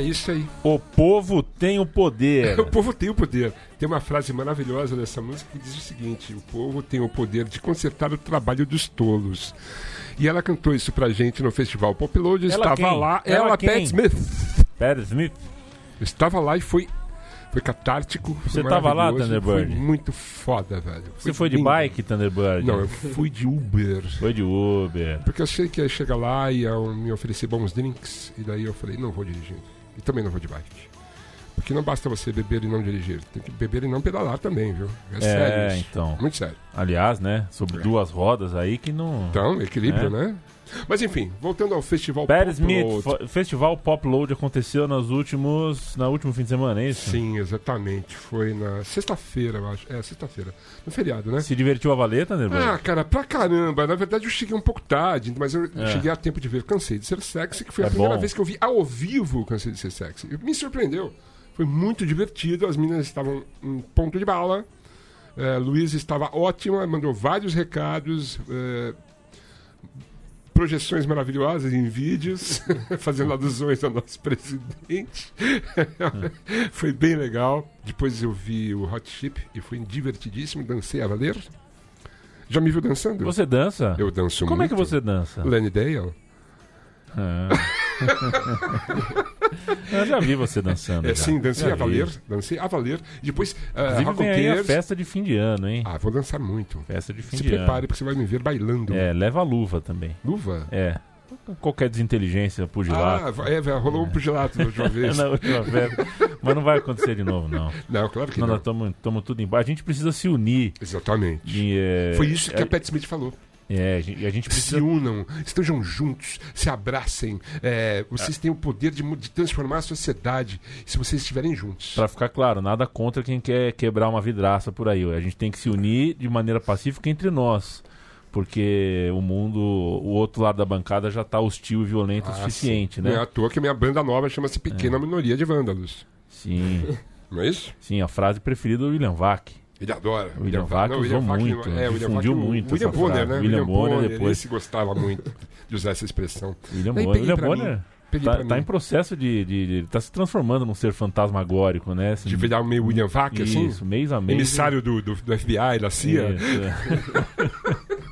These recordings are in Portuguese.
É isso aí. O povo tem o poder. O povo tem o poder. Tem uma frase maravilhosa dessa música que diz o seguinte: O povo tem o poder de consertar o trabalho dos tolos. E ela cantou isso pra gente no festival Pop Load. Estava quem? lá, Ela ela? Pat Smith. Pat Smith. Estava lá e foi, foi catártico. foi Você tava lá, Thunderbird? Foi muito foda, velho. Você foi de lindo. bike, Thunderbird? Não, eu fui de Uber. Foi de Uber. Porque eu sei que ia chegar lá e iam me oferecer bons drinks. E daí eu falei, não vou dirigindo. E também não vou de bike. Porque não basta você beber e não dirigir. Tem que beber e não pedalar também, viu? É, sério isso. então. Muito sério. Aliás, né? Sobre É. duas rodas aí que não. Então, equilíbrio, É. né? Mas enfim, voltando ao festival Pat Pop Smith, Load. Festival Pop Load aconteceu nos últimos. Na último fim de semana, é isso? Sim, exatamente. Foi na sexta-feira, eu acho. É, sexta-feira. No feriado, né? Se divertiu a valer, Thunderbird? Ah, cara, pra caramba. Na verdade, eu cheguei um pouco tarde, mas eu É. cheguei a tempo de ver Cansei de Ser Sexy, que foi É a primeira bom. vez que eu vi ao vivo Cansei de Ser Sexy. Me surpreendeu. Foi muito divertido, as meninas estavam em ponto de bala. É, Luiz estava ótima, mandou vários recados, é, projeções maravilhosas em vídeos, fazendo alusões ao nosso presidente. foi bem legal. Depois eu vi o Hot Chip e foi divertidíssimo, dancei a valer. Já me viu dançando? Você dança? Eu danço Como muito. é que você dança? Lenny Dale? Ah. Eu já vi você dançando. É, já. sim, dancei Já a valer. vi. Dancei a valer. Depois, uh, a festa de fim de ano, hein? Ah, vou dançar muito. Festa de fim Se de prepare, ano. porque você vai me ver bailando. É, leva a luva também. Luva? É. Qualquer desinteligência, pugilato. Ah, é, rolou um pugilato da última vez. Na última vez. Mas não vai acontecer de novo, não. Não, claro que Não, não. nós estamos tudo embaixo. A gente precisa se unir. Exatamente. E, é, Foi isso que é, a Pat Smith falou. É, a gente, a gente Se precisa. unam, estejam juntos, se abracem. é, vocês têm o poder de, de transformar a sociedade se vocês estiverem juntos. Pra ficar claro, nada contra quem quer quebrar uma vidraça por aí. A gente tem que se unir de maneira pacífica entre nós. Porque o mundo, o outro lado da bancada já tá hostil e violento o Ah, suficiente, sim. né? Não é à toa que a minha banda nova chama-se Pequena Minoria de Vândalos. Sim, Não é isso? sim, a frase preferida do William Vac. Ele adora. O William Vac Não, usou muito, é, William difundiu o muito William essa Bonner, né? William Bonner depois. Esse gostava muito de usar essa expressão. William Bonner, William Bonner tá, tá em processo de, de, de- tá se transformando num ser fantasmagórico, né? Assim, De virar meio William Vac, assim? Isso, mês a mês. Emissário do, do, do FBI, da CIA. É.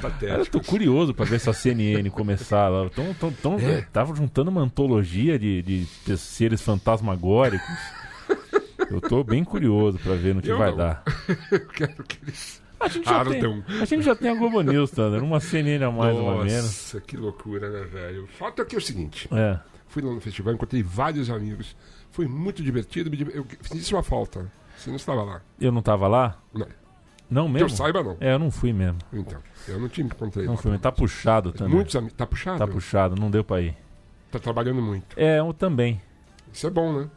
Patético. Eu tô curioso pra ver se a CNN começar lá. Tão, tão, tão, É. Tava juntando uma antologia de, de seres fantasmagóricos. Eu tô bem curioso pra ver no que Eu vai não. dar. Eu quero que eles A gente já tem, a gente já tem a Globo News, Thunder. Uma CNN a mais, uma menos. Nossa, que loucura, né, velho? Falta aqui o seguinte. É. Fui lá no festival, encontrei vários amigos. Foi muito divertido. Eu fiz uma falta. Você não estava lá. Eu não tava lá? Não. Não Que mesmo? eu saiba, não. É, eu não fui mesmo. Então, eu não te encontrei Não lá. fui mesmo. Tá puxado também. Muitos amigos. Tá puxado? Tá puxado, não deu pra ir. Tá trabalhando muito. É, eu também. Isso é bom, né?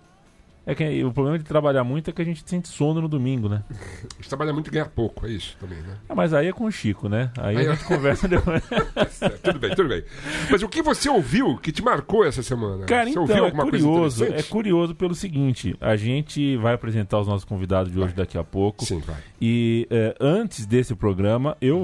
É que o problema de trabalhar muito é que a gente sente sono no domingo, né? A gente trabalha muito e ganha pouco, é isso também, né? Ah, mas aí é com o Chico, né? Aí Aí a eu- gente conversa depois. É, tudo bem, tudo bem. Mas o que você ouviu que te marcou essa semana? Cara, você então, ouviu é alguma coisa curioso. É interessante? curioso pelo seguinte: a gente vai apresentar os nossos convidados de hoje daqui a pouco. Sim, vai. E é, antes desse programa, eu,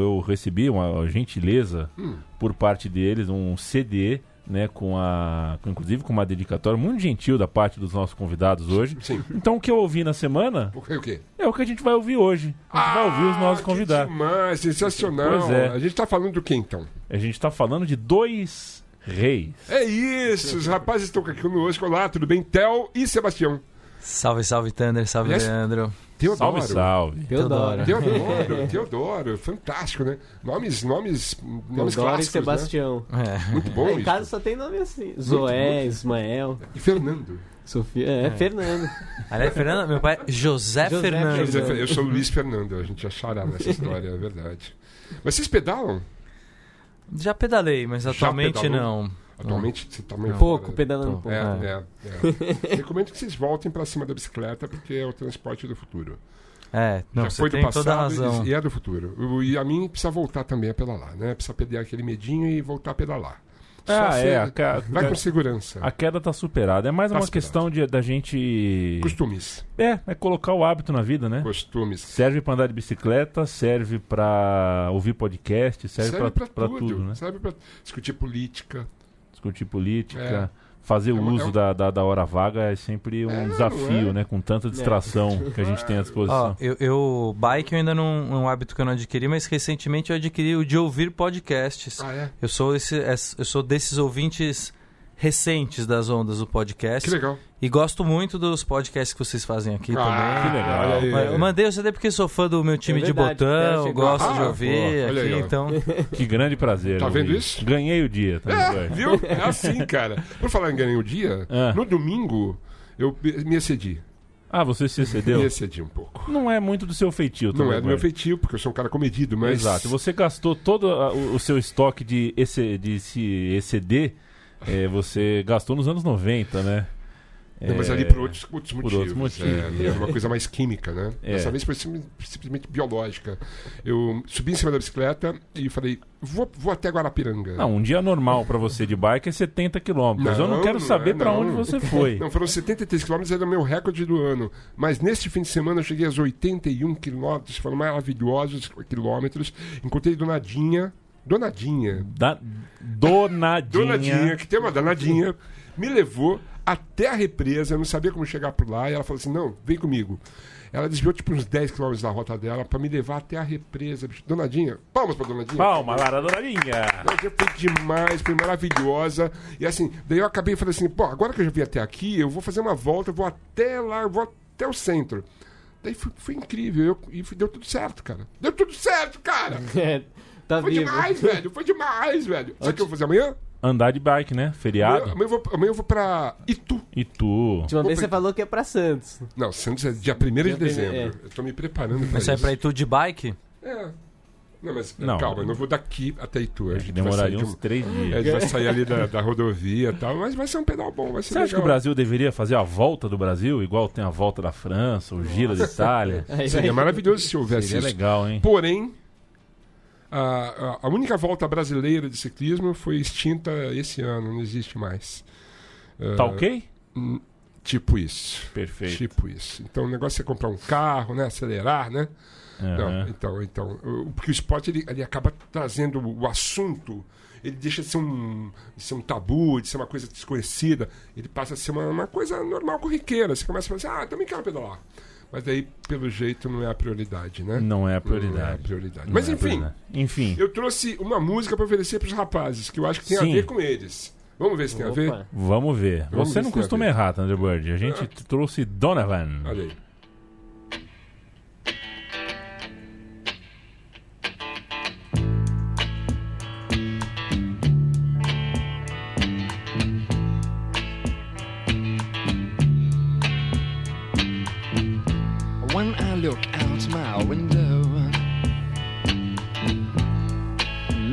eu recebi uma gentileza Hum. por parte deles, um CD, né, com a. com- inclusive com uma dedicatória muito gentil da parte dos nossos convidados hoje. Sim. Então o que eu ouvi na semana O que? O quê? é o que a gente vai ouvir hoje. A gente vai ouvir os nossos Ah, que convidados. demais, sensacional. Pois é. A gente tá falando do que então? A gente tá falando de dois reis. É isso, os rapazes estão aqui conosco. Olá, tudo bem? Theo e Sebastião. Salve, salve, Thunder, salve, Aliás, Leandro. Teodoro. Salve, salve. Teodoro. Teodoro, Teodoro, fantástico, né? Nomes, nomes, nomes Teodoro e clássicos, né? Sebastião. É. Muito bom É, em isso. casa só tem nome assim. Zoé. Ismael, E Fernando. Sofia. É, Fernando. Aliás, Fernando, meu pai, José, José Fernandes. Fernando. Eu sou Luiz Fernando, a gente já chará nessa história, é verdade. Mas vocês pedalam? Já pedalei, mas Já atualmente pedalou? não. Atualmente você tá meio Pouco, fora. pedalando pouco. É, é, é. Recomendo que vocês voltem pra cima da bicicleta, porque é o transporte do futuro. É, não, Já foi do tem toda a passado razão. e e é do futuro. O- E a mim precisa voltar também a pedalar, né? Precisa perder aquele medinho e voltar a pedalar. Só Ah, ser- é. A, ca- Vai com segurança. a queda tá superada. É mais Tá uma superado. questão de, da gente. Costumes. É, é colocar o hábito na vida, né? Costumes. Serve pra andar de bicicleta, serve pra ouvir podcast, serve, Serve pra tudo. tudo, né? Serve pra discutir política. Discutir política, fazer É o uma- uso é um- da, da, da hora vaga é sempre um É, desafio, é? né? Com tanta distração que a gente tem à disposição. Ó, eu, eu- bike eu ainda não é um hábito que eu não adquiri, mas recentemente eu adquiri o de ouvir podcasts. Ah, é? Eu sou esse, es- eu sou desses ouvintes recentes das ondas do podcast Que legal. e gosto muito dos podcasts que vocês fazem aqui Ah, também. Que legal. olha aí. Mas Eu mandei o CD porque sou fã do meu time É de verdade, botão, Theo chegou. gosto Ah, de ouvir pô, aqui, aí, então. Que grande prazer. Tá vendo isso? Ganhei o dia. Tá É, vendo? viu? É assim, cara. Por falar em ganhar o dia, Ah. no domingo eu me excedi. Ah, você se excedeu? Me excedi um pouco. Não é muito do seu feitio, Não é do meu Thunderbird. feitio, porque eu sou um cara comedido, mas. Exato. Você gastou todo a- o, o seu estoque de, esse, de se exceder, é, você gastou nos anos 90, né? Não, mas É, ali por outros, outros por motivos. outros motivos. É, era uma coisa mais química, né? É. Dessa vez foi sim- simplesmente biológica. Eu subi em cima da bicicleta e falei, vou, vou até Guarapiranga. Não, um dia normal pra você de bike é 70 quilômetros. Eu não quero não saber é, pra não. onde você foi. Não, foram 73 quilômetros, era o meu recorde do ano. Mas neste fim de semana eu cheguei aos 81 quilômetros, foram maravilhosos quilômetros. Encontrei Donadinha. Donadinha. Da, donadinha. Donadinha, que tem uma danadinha, me levou até a represa, eu não sabia como chegar por lá, e ela falou assim: não, vem comigo. Ela desviou tipo uns 10 quilômetros da rota dela pra me levar até a represa. bicho. Donadinha, palmas pra Donadinha. Palma lá da donadinha. Donadinha foi demais, foi maravilhosa. E assim, daí eu acabei e falei assim: pô, agora que eu já vim até aqui, eu vou fazer uma volta, eu vou até lá, eu vou até o centro. Daí foi, foi incrível, eu, e foi- deu tudo certo, cara. Deu tudo certo, cara! É, tá Foi vivo. demais, velho, foi demais, velho. Sabe o que eu vou fazer amanhã? Andar de bike, né? Amanhã, Feriado. amanhã eu vou, amanhã eu vou pra Itu. E tu? Última vez Opa. você falou que é pra Santos. Não, Santos é dia 1 de dezembro. primeiro, Eu tô me preparando pra Mas sai isso. pra Itu de bike? É. Não, mas Não. calma, eu não vou daqui até Itu. A Acho que gente vai demoraria de uns um- três é, a dias. gente vai sair ali da, da rodovia e tal, mas vai ser um pedal bom, vai ser Você acha que legal. o Brasil deveria fazer a volta do Brasil, igual tem a volta da França, o Giro da Itália? Seria vai- maravilhoso se houvesse Seria isso. legal, hein? Porém, a, a- única volta brasileira de ciclismo foi extinta esse ano, não existe mais. Ah, Tá ok? hum, Tipo isso. Perfeito. Tipo isso. Então o negócio é comprar um carro, né? Acelerar, né? Não, Aham. então, então, porque o esporte ele, ele acaba trazendo o assunto, ele deixa de ser um, de ser um tabu, de ser uma coisa desconhecida, ele passa a ser uma, uma coisa normal, corriqueira. Você começa a falar assim, ah, também quero pedalar. Mas daí, pelo jeito, não é a prioridade, né? Não é a Não é a prioridade. prioridade. Não Mas é enfim, prioridade. Enfim, eu trouxe uma música para oferecer para os rapazes, que eu acho que tem Sim. a ver com eles. Vamos ver se tem a ver? Opa. vamos ver. Vamos Você ver não costuma errar, Thunderbird. A gente t- trouxe Donovan. Olha aí.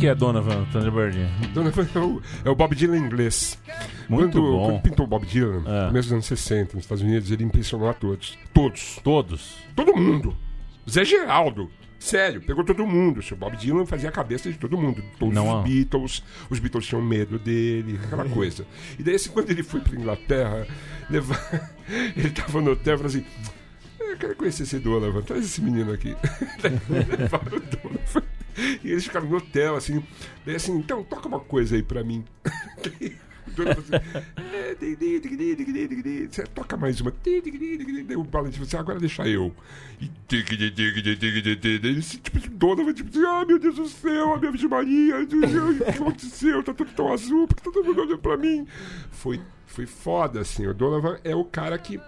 Que, é Donovan Thunderbird? Donovan é o, é o Bob Dylan inglês. Muito quando, bom. quando pintou o Bob Dylan, É. no começo dos anos 60, nos Estados Unidos, ele impressionou a todos. Todos. Todos. Todo mundo. Zé Geraldo. Sério, pegou todo mundo. O seu Bob Dylan fazia a cabeça de todo mundo. Todos Não, os ah. Beatles. Os Beatles tinham medo dele, aquela coisa. E daí, assim, quando ele foi pra Inglaterra, levar... ele tava no hotel e falou assim: Eu quero conhecer esse Donovan, traz esse menino aqui. Levaram o Donovan. E eles ficaram no hotel, assim. Daí assim, então toca uma coisa aí pra mim. Toca mais uma. O Valentino assim, agora deixa eu. E esse tipo de dona tipo, ah, meu Deus do céu, a minha Virgem Maria, o que aconteceu? Tá tudo tão azul, porque tá todo mundo olhando pra mim? Foi, foi foda, assim. O Donovan é o cara que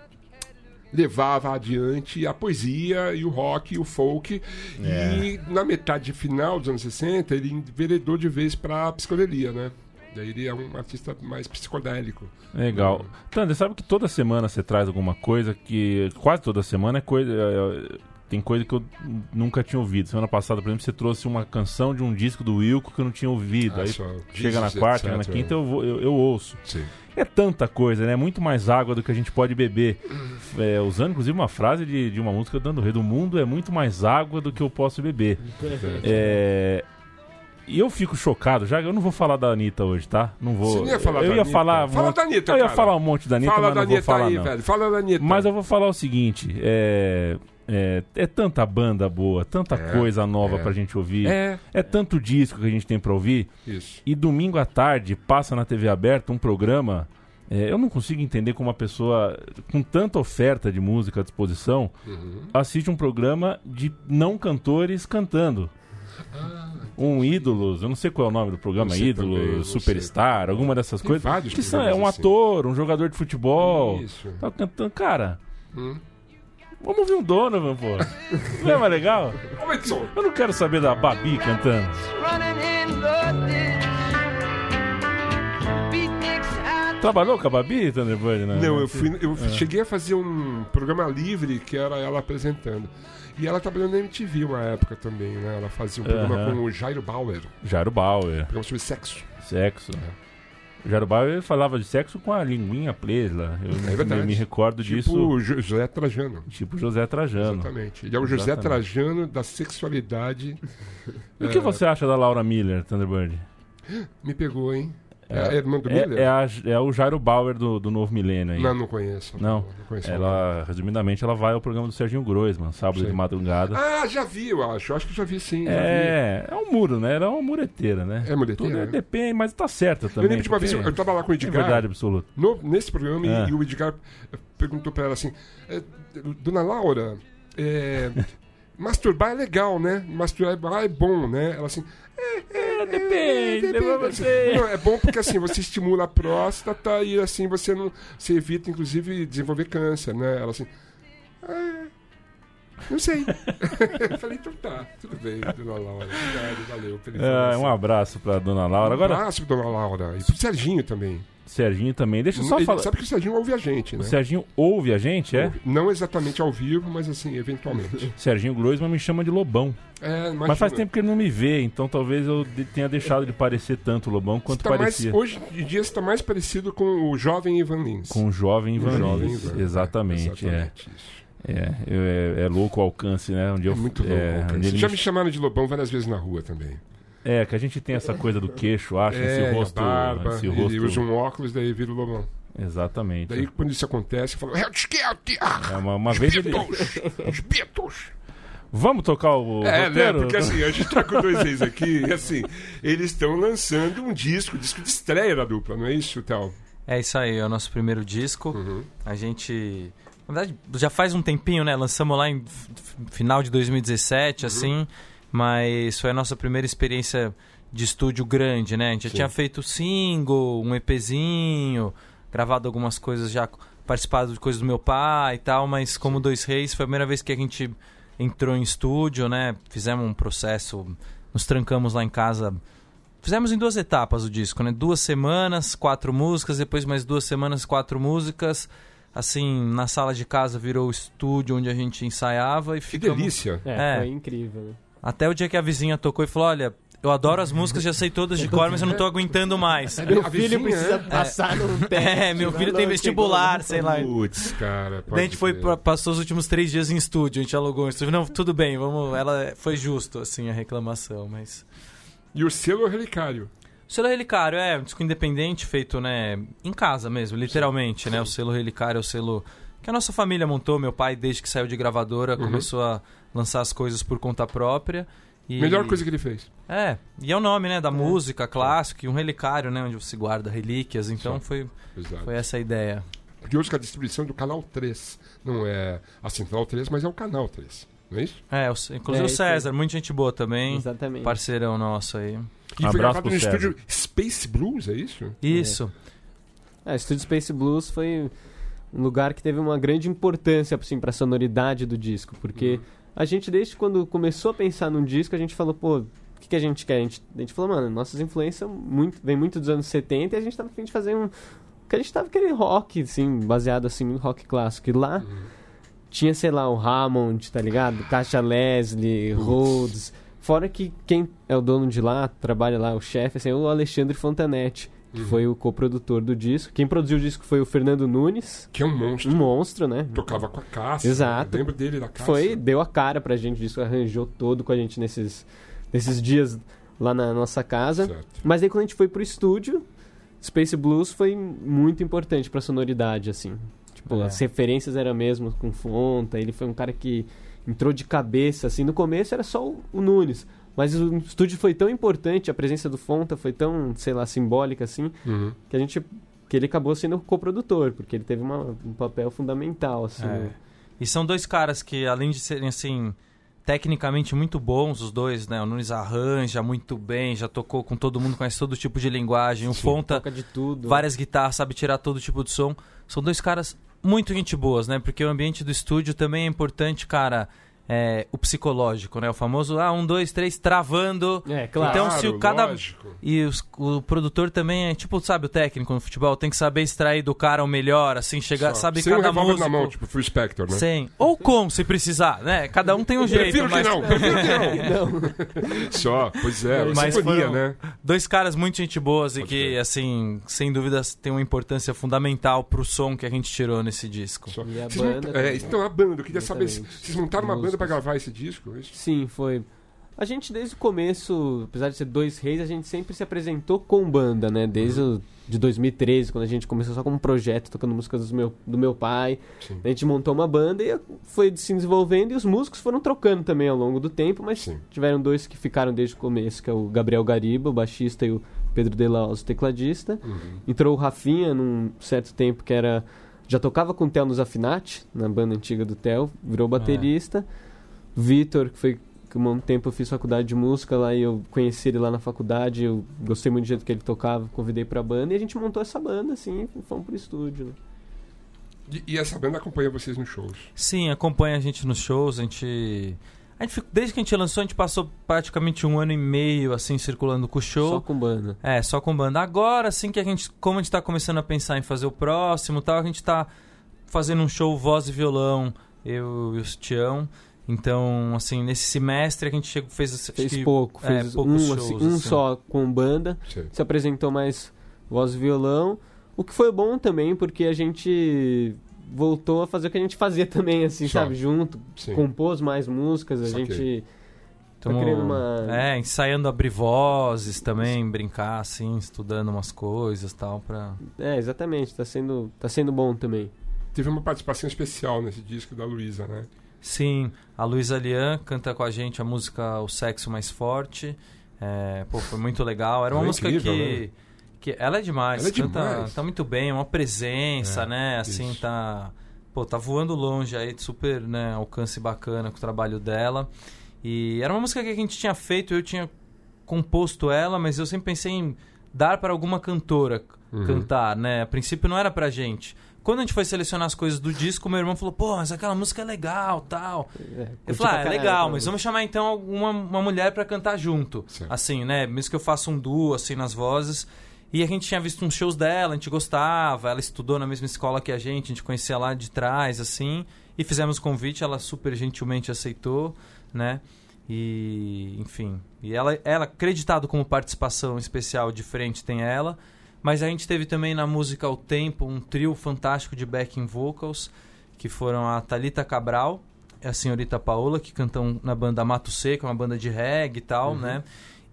levava adiante a poesia e o rock e o folk. E na metade final dos anos 60, ele enveredou de vez pra psicodelia, né? Daí ele é um artista mais psicodélico. Legal. Tander, sabe que toda semana você traz alguma coisa que. Quase toda semana é coisa. é, é, tem coisa que eu nunca tinha ouvido. Semana passada, por exemplo, você trouxe uma canção de um disco do Wilco que eu não tinha ouvido. Ah, Aí chega na quarta, etc. na quinta eu, vou- eu, eu ouço. Sim. É tanta coisa, né? Muito mais água do que a gente pode beber. É, usando, inclusive, uma frase de, de uma música dando rei do mundo é muito mais água do que eu posso beber. É, E eu fico chocado, já eu não vou falar da Anitta hoje, tá? Não vou. Você não ia falar eu da ia Anitta? falar. um Fala monte- da Anitta, Eu ia cara. falar um monte da Anitta, Fala mas da não vou Anitta falar aí, não. velho. Fala da Anitta. Mas eu vou falar o seguinte: é, é, é tanta banda boa, tanta É, coisa nova é. pra gente ouvir, É, é tanto disco que a gente tem pra ouvir. isso. E domingo à tarde passa na TV aberta um programa. é, eu não consigo entender como uma pessoa com tanta oferta de música à disposição Uhum. assiste um programa de não cantores cantando. um ídolos, eu não sei qual é o nome do programa, ídolos, também, superstar, alguma dessas Tem coisas. Que são, é um assim. ator, um jogador de futebol. Isso. Tá cantando. Cara, Hum. Vamos ouvir um Donovan, pô. Não é mais legal? Edson, Eu não quero saber da Babi cantando. Trabalhou com a Babi, Thunderbird, né? Não, eu fui, eu cheguei a fazer um programa livre que era ela apresentando. E ela trabalhou na MTV uma época também, né? Ela fazia um programa Aham. com o Jairo Bauer, Jairo Bauer, programa sobre sexo. sexo. Jairo Bauer falava de sexo com a linguinha presa. Eu É verdade. me, me recordo Tipo disso. o Jo- José Trajano. Tipo José Trajano. Exatamente. Ele é o José Exatamente. Trajano da sexualidade. E o que você acha da Laura Miller, Thunderbird? Me pegou, hein? É, É- do É, Miller? é, a- é o Jairo Bauer do, do novo milênio aí. Não, não conheço. Não. não conheço. Ela, resumidamente, ela vai ao programa do Serginho Groisman, sábado Sim. de madrugada. Ah, já vi, eu acho. Eu acho que já vi sim. já é, é um muro, né? Ela é uma mureteira, né? vi. É muleteira? Tudo é- depende, mas tá certa Eu também. lembro de uma vez, eu tava lá com o É Edgar. verdade absoluta. no- nesse programa, e- É. e o Edgar perguntou pra ela assim: "Eh, Dona Laura, é, masturbar é legal, né? Masturbar é bom, né? Ela assim. É, depende, é, pra assim, você. não, é bom porque assim você estimula a próstata e assim você não você evita inclusive desenvolver câncer, né? Ela assim, ah, não sei. eu falei então tá, tudo bem, dona Laura, obrigado, valeu. É, um abraço pra dona Laura. Agora, um abraço pra dona Laura e pro Serginho também. Serginho também. Deixa eu só Ele falar. sabe que o Serginho ouve a gente, O né? Serginho ouve a gente, é? Não exatamente ao vivo, mas assim, eventualmente. Serginho Groisman me chama de Lobão. É, Mas faz tempo que ele não me vê, então talvez eu tenha deixado de parecer tanto Lobão quanto Tá mais, parecia hoje em dia está mais parecido com o jovem Ivan Lins. com o jovem Ivan O jovem Lins. Ivan, Exatamente, é. exatamente. É, eu- é, é louco o alcance, né? Onde eu, É muito louco. é, onde ele Já me chamaram de Lobão várias vezes na rua também. É, que a gente tem essa coisa do queixo, acha, é, esse rosto. barba, esse rosto... usa um óculos, daí vira o Lobão. Exatamente. Daí quando isso acontece, eu falo, é! É, uma, uma vez ele... Os Beatles! Vamos tocar o É, né? roteiro? Porque assim, a gente tá com dois ex aqui, e assim, eles estão lançando um disco, disco de estreia da dupla, não é isso, Théo? É isso aí, é o nosso primeiro disco. Uhum. A gente. Na verdade, já faz um tempinho, né? Lançamos lá em final de 2017, assim. Mas foi a nossa primeira experiência de estúdio grande, né? A gente já Sim. tinha feito single, um EPzinho, gravado algumas coisas já, participado de coisas do meu pai e tal, mas como Dois Reis foi a primeira vez que a gente entrou em estúdio, né? Fizemos um processo nos trancamos lá em casa. Fizemos em duas etapas o disco, né? Duas semanas, quatro músicas, depois mais duas semanas, quatro músicas. Assim, na sala de casa virou o estúdio onde a gente ensaiava e Que ficamos... delícia. É, É. foi incrível, né? Até o dia que a vizinha tocou e falou: Olha, eu adoro as músicas, já sei todas de cor, mas eu não tô aguentando mais. Meu filho vizinha, precisa é? passar num teste. É, meu né? filho tem vestibular, sei lá. Putz, cara. Daí a gente foi pra- passou os últimos três dias em estúdio, a gente alugou um estúdio. Não, tudo bem, vamos. Ela foi justo, assim, a reclamação, mas. E o selo relicário. O selo Relicário é um disco independente feito, né, em casa mesmo, literalmente, né? O selo Relicário é o selo que a nossa família montou. Meu pai, desde que saiu de gravadora, Uhum. começou a lançar as coisas por conta própria. E... Melhor coisa que ele fez. É, e é o nome, né, da música clássica, e um relicário, né, onde se guarda relíquias. Então Só. foi, Exato. foi essa a ideia. Porque hoje que a distribuição é do canal 3. Não é a Central 3, mas é o canal 3. Não é isso? É, o- inclusive É, o. César, muita gente boa também. Exatamente. Parceirão nosso aí. E foi Abraço gravado no César. estúdio Space Blues, é isso? Isso. É, o Estúdio Space Blues foi um lugar que teve uma grande importância assim, para a sonoridade do disco, porque a gente, desde quando começou a pensar num disco, a gente falou, pô, o que, que a gente quer? A gente, a gente falou, mano, nossas influências muito, vem muito dos anos 70 e a gente tava a fim de fazer um. Que a gente tava querendo rock, assim, baseado assim no rock clássico. E lá tinha, sei lá, o Hammond, tá ligado? Caixa Leslie, Rhodes. Fora que quem é o dono de lá, trabalha lá, o chefe, assim, é o Alexandre Fontanetti, que Uhum. foi o coprodutor do disco. Quem produziu o disco foi o Fernando Nunes, Que é um monstro. um monstro, né? Tocava com a Cássia. Exato. Lembro dele da Cássia. Foi, deu a cara pra gente, o disco arranjou todo com a gente nesses, nesses dias lá na nossa casa. Certo. Mas aí quando a gente foi pro estúdio, Space Blues foi muito importante pra sonoridade, assim. Tipo, É. as referências eram mesmo com Fonta, ele foi um cara que entrou de cabeça, assim. No começo era só o, o Nunes, mas o estúdio foi tão importante, a presença do Fonta foi tão, sei lá, simbólica, assim, Uhum. que a gente... Que ele acabou sendo coprodutor, porque ele teve uma- um papel fundamental, assim. É. né? E são dois caras que, além de serem, assim, tecnicamente muito bons, os dois, né? O Nunes arranja muito bem, já tocou com todo mundo, conhece todo tipo de linguagem. O Sim. Fonta, Toca de tudo. várias guitarras, sabe tirar todo tipo de som. São dois caras muito gente boas, né? Porque o ambiente do estúdio também é importante, cara. É, o psicológico, né? O famoso, ah, um, dois, três, travando. É, claro. Então, se o cada- lógico. E os- o produtor também é tipo, sabe, o técnico no futebol, tem que saber extrair do cara o melhor, assim, chegar, Só. sabe Sem cada músico. na mão, tipo Phil Spector, né? Sem. Ou com, se precisar, né? Cada um tem um jeito. Prefiro que mas não, prefiro que não. Não. Só, pois é, Mas sinfonia, né? Dois caras muito gente boas e Pode que, crer. assim, sem dúvidas, tem uma importância fundamental pro som que a gente tirou nesse disco. Só. E a Vocês banda é, então, a banda, eu queria saber, se Exatamente. vocês montaram uma banda Músicos. pra gravar esse disco? é isso? Sim, foi. A gente desde o começo, apesar de ser dois reis, a gente sempre se apresentou com banda, né? Desde o, de 2013, quando a gente começou só como projeto, tocando músicas do meu, do meu pai. Sim. A gente montou uma banda e foi se desenvolvendo e os músicos foram trocando também ao longo do tempo, mas Sim. tiveram dois que ficaram desde o começo, que é o Gabriel Gariba, o baixista, e o Pedro De Laus, o tecladista. Uhum. Entrou o Rafinha num certo tempo que era. Já tocava com o Theo nos Afinati, na banda antiga do Theo, virou baterista. Vitor, que foi que um tempo eu fiz faculdade de música lá e eu conheci ele lá na faculdade, eu gostei muito do jeito que ele tocava, convidei pra banda e a gente montou essa banda assim, e fomos pro estúdio. né? E, e essa banda acompanha vocês nos shows? Sim, acompanha a gente nos shows, a gente. A gente desde que a gente lançou, a gente passou praticamente um ano e meio, assim, circulando com o show. Só com banda. É, só com banda. Agora, assim que a gente, como a gente tá começando a pensar em fazer o próximo e tal, a gente tá fazendo um show voz e violão, eu e o Tião. Então, assim, nesse semestre a gente chegou, fez... Fez que- pouco, é, fez poucos um, shows, assim, um assim. só com banda, Sei. se apresentou mais voz e violão, o que foi bom também porque a gente voltou a fazer o que a gente fazia também, assim, Só. sabe, junto, Sim. compôs mais músicas, a Saquei. gente tá Tamo- criando uma... É, ensaiando abrir vozes também, brincar, assim, estudando umas coisas e tal, pra... É, exatamente, tá sendo, tá sendo bom também. Teve uma participação especial nesse disco da Luísa, né? Sim, a Luísa Lian canta com a gente a música O Sexo Mais Forte. É, pô, foi muito legal. Era uma é música incrível, que, né? que. Ela é demais. Ela é canta, demais. Tá muito bem, é uma presença, É, né? Assim, isso. tá. Pô, tá voando longe aí, super, né? Alcance bacana com o trabalho dela. E era uma música que a gente tinha feito, eu tinha composto ela, mas eu sempre pensei em dar para alguma cantora Uhum. cantar, né? A princípio não era pra gente. Quando a gente foi selecionar as coisas do disco, meu irmão falou, pô, mas aquela música é legal, tal. É, Eu falei, ah, é legal, mas vamos chamar então uma, uma mulher pra cantar junto. Certo. Assim, né? Mesmo que eu faça um duo, assim, nas vozes. E a gente tinha visto uns shows dela, a gente gostava, ela estudou na mesma escola que a gente, a gente conhecia lá de trás, assim. E fizemos o convite, ela super gentilmente aceitou, né? E, enfim. E ela, ela acreditado como participação especial de frente, tem ela. Mas a gente teve também na música O Tempo um trio fantástico de backing vocals, que foram a Talita Cabral e a senhorita Paola, que cantam na banda Mato Seco, uma banda de reggae e tal, né?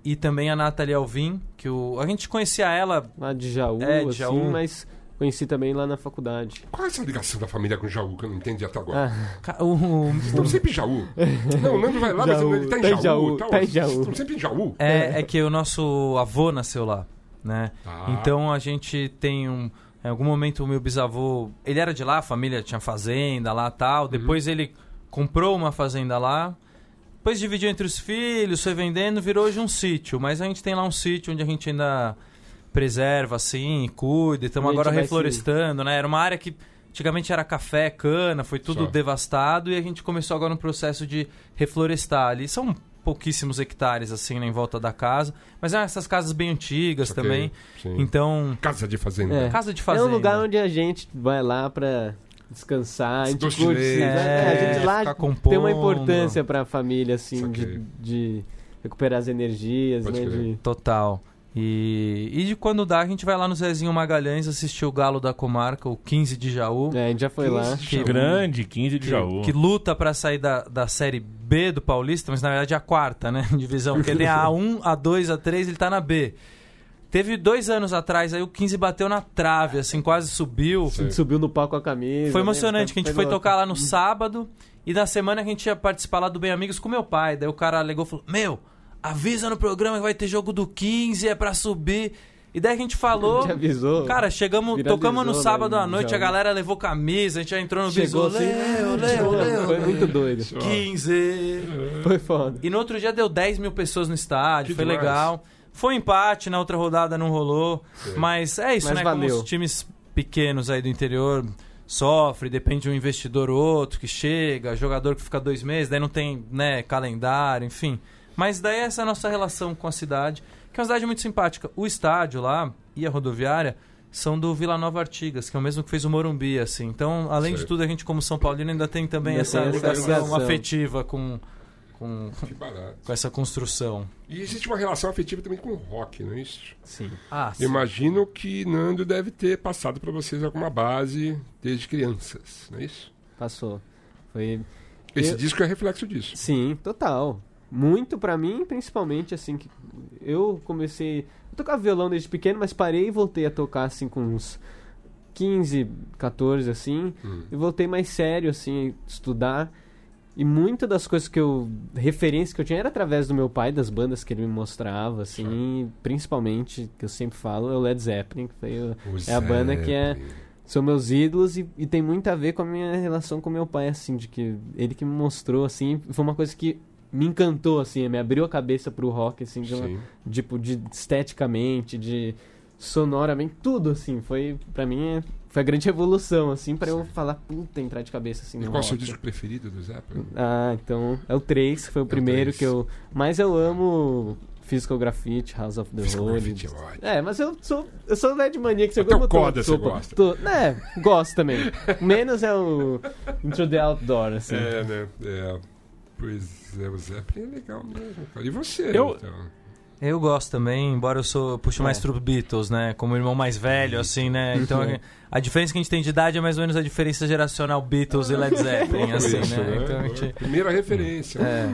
E também a Nathalie Alvim, que o, a gente conhecia ela Lá de Jaú, É, de assim, Jaú. mas conheci também lá na faculdade. Qual é essa ligação da família com Jaú que eu não entendi até agora? Ah, o- estão sempre em Jaú. Não, o Nando vai lá, Jaú, mas ele tá em tá em Jaú. Jaú, tal. tá em Vocês Jaú. estão sempre em Jaú. é, é que o nosso avô nasceu lá, né? Ah. Então a gente tem um. Em algum momento o meu bisavô. Ele era de lá, a família tinha fazenda lá tal. Depois ele comprou uma fazenda lá. Depois dividiu entre os filhos, foi vendendo, virou hoje um sítio. Mas a gente tem lá um sítio onde a gente ainda preserva, assim, cuida. Estamos agora reflorestando, né? Era uma área que antigamente era café, cana, foi tudo Só. devastado. E a gente começou agora um processo de reflorestar ali. São pouquíssimos hectares, assim, né, em volta da casa. Mas é essas casas bem antigas também. Sim. Então, Casa de fazenda. É. casa de é fazenda. um lugar onde a gente vai lá pra descansar, a gente curte, leite. né? a gente lá ficar tem uma importância pra família, assim, de, de recuperar as energias, Pode né? De... Total. E, e de quando dá, a gente vai lá no Zezinho Magalhães assistir o Galo da Comarca, o 15 de Jaú. É, a gente já foi lá. Que Grande, 15 de Que, Jaú. que luta pra sair da, da série B do Paulista, mas na verdade é a quarta, né? Divisão. Porque tem a A1, a 2, a 3, ele tá na B. Teve dois anos atrás, aí o 15 bateu na trave, assim, quase subiu. A gente subiu no palco com a camisa. Foi né? emocionante, que a gente foi tocar lá no sábado e na semana a gente ia participar lá do Bem Amigos com meu pai. Daí o cara alegou e falou: Meu, avisa no programa que vai ter jogo do 15, é pra subir. E daí a gente A falou. gente avisou. Cara, chegamos, Viralizou, tocamos no né, sábado à noite, a Jaú. galera levou camisa, a gente já entrou no Chegou bisu. assim, leu, leu. Foi muito doido. 15. Foi foda. E no outro dia deu 10 mil pessoas no estádio, Que foi demais. legal. Foi um empate, na outra rodada não rolou. Mas é isso, Mas né? valeu. Como os times pequenos aí do interior sofrem, depende de um investidor ou outro que chega, jogador que fica dois meses, daí não tem né, calendário, enfim. Mas daí essa é a nossa relação com a cidade, que é uma cidade muito simpática. O estádio lá e a rodoviária são do Vila Nova Artigas, que é o mesmo que fez o Morumbi, assim. Então, além de tudo, a gente como São Paulino ainda tem também Ainda essa tem essa ligação ligação. afetiva com, com, com essa construção. E existe uma relação afetiva também com o rock, não é isso? Sim. Ah, Eu Imagino que Nando deve ter passado para vocês alguma base desde crianças, não é isso? Passou. Foi. Esse Eu- disco é reflexo disso. Sim, total. Muito pra mim, principalmente assim que eu comecei, eu tocava violão desde pequeno, mas parei e voltei a tocar assim com uns 15, 14 assim, Hum. e voltei mais sério assim, estudar. E muitas das coisas que eu referência que eu tinha era através do meu pai, das bandas que ele me mostrava assim, principalmente que eu sempre falo, é o Led Zeppelin, que foi o- O É a banda que é- Zeppelin. são meus ídolos e, e tem muito a ver com a minha relação com meu pai, assim, de que ele que me mostrou, assim, foi uma coisa que me encantou, assim, me abriu a cabeça pro rock, assim, de uma- tipo, de esteticamente, de sonoramente, tudo, assim, foi, pra mim, é- foi a grande revolução, assim, pra eu falar, puta, entrar de cabeça, assim, E qual é o seu disco preferido do Zeppelin? Ah, então, é o 3, foi o primeiro três. que eu... Mas eu amo Physical Graffiti, House of the Holy. É. É, mas eu sou, eu sou Led Maníaco, você o como Coda eu você gosta. tô- É, gosto também. Menos é o Intro the Outdoor, assim. É, né? É. Pois é, o Zeppelin é legal mesmo, cara. E você, Eu- então? Eu gosto também, embora eu sou puxo mais É. pro Beatles, né? Como irmão mais velho, assim, né? Então Uhum. a diferença que a gente tem de idade é mais ou menos a diferença geracional Beatles e Led Zeppelin, assim, né? Então a gente. Primeira referência. É.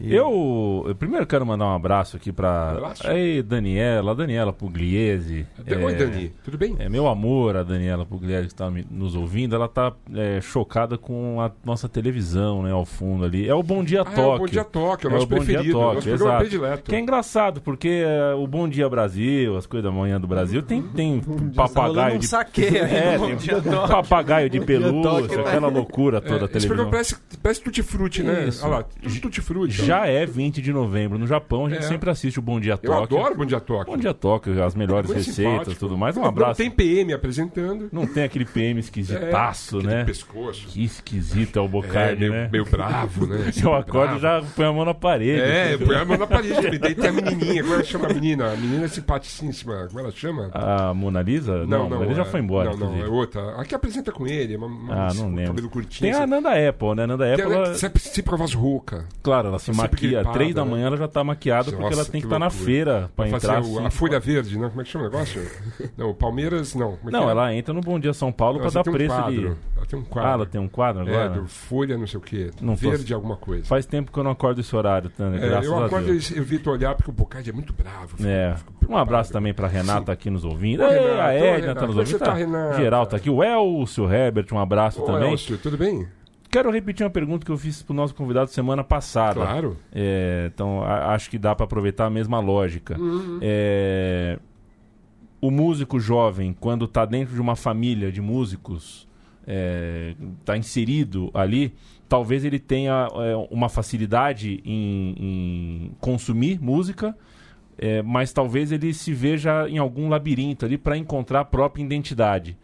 Eu, eu primeiro quero mandar um abraço aqui pra aí, Daniela, a Daniela Pugliese. Oi, É, Dani, tudo bem? É meu amor, a Daniela Pugliese que está nos ouvindo, ela tá é, chocada com a nossa televisão, né, ao fundo ali. É o Bom Dia Ah, é Tóquio. o Bom Dia Tóquio, é o É nosso o Bom Dia preferido, Tóquio, nosso programa exato. predileto. Que é engraçado, porque é, o Bom Dia Brasil, as coisas da manhã do Brasil, tem, tem papagaio de saque É, Bom tem Dia papagaio de pelúcia, aquela loucura É, toda a esse programa televisão. parece, parece tutti-frutti, né? Isso. Olha lá, tutti-frutti. Já é 20 de novembro. No Japão, a gente É. sempre assiste o Bom Dia Eu Tóquio. adoro Bom Dia Tóquio. Bom Dia Tóquio, as melhores Muito receitas tudo mais. Um Não, abraço. Tem PM apresentando. Não tem aquele PM esquisitaço, É, né? pescoço. Que esquisito é o É, Bocardi, meio, né? meio bravo, né? Eu acordo e Bravo. já põe a mão na parede. É, põe a mão na parede. me tem a menininha. Como ela chama a menina? A menina é simpaticíssima. Como ela chama? A Mona Lisa? Não, ele já é- foi embora. Não, não, é outra. A que apresenta com ele. Uma, uma, Ah, não com lembro. Cabelo curtinho. Tem a assim. Nanda Apple, né? Nanda Apple, ela ela, sempre, sempre a voz rouca. claro, ela se maquia. Três da né? manhã ela já tá maquiada porque Nossa, ela tem que que estar na loucura. feira fazer entrar. o- assim. a Folha Verde, né? Como é que chama o negócio? não, o Palmeiras, não. Como é que Não, é? ela entra no Bom Dia São Paulo pra Ela dar tem um preço quadro. de. Ela tem um quadro. Ah, ela tem um quadro agora? É, do Folha não sei o quê. Não tô- Verde alguma coisa. Faz tempo que eu não acordo esse horário, Tânia, É, graças eu a acordo Deus. e evito olhar porque o Bocardi é muito bravo. fico- É. fico Um abraço também pra Renata aqui nos ouvindo. Ô, Ei, Renata, a Edna tá nos é ouvindo. tá, Renata? Geral tá aqui. O Elcio Herbert, um abraço também. Elcio, tudo bem? Quero repetir uma pergunta que eu fiz pro nosso convidado semana passada. Claro. É, então, a- acho que dá para aproveitar a mesma lógica. Uhum. É, o músico jovem, quando está dentro de uma família de músicos, está inserido ali, talvez ele tenha é, uma facilidade em, em consumir música, é, mas talvez ele se veja em algum labirinto ali para encontrar a própria identidade.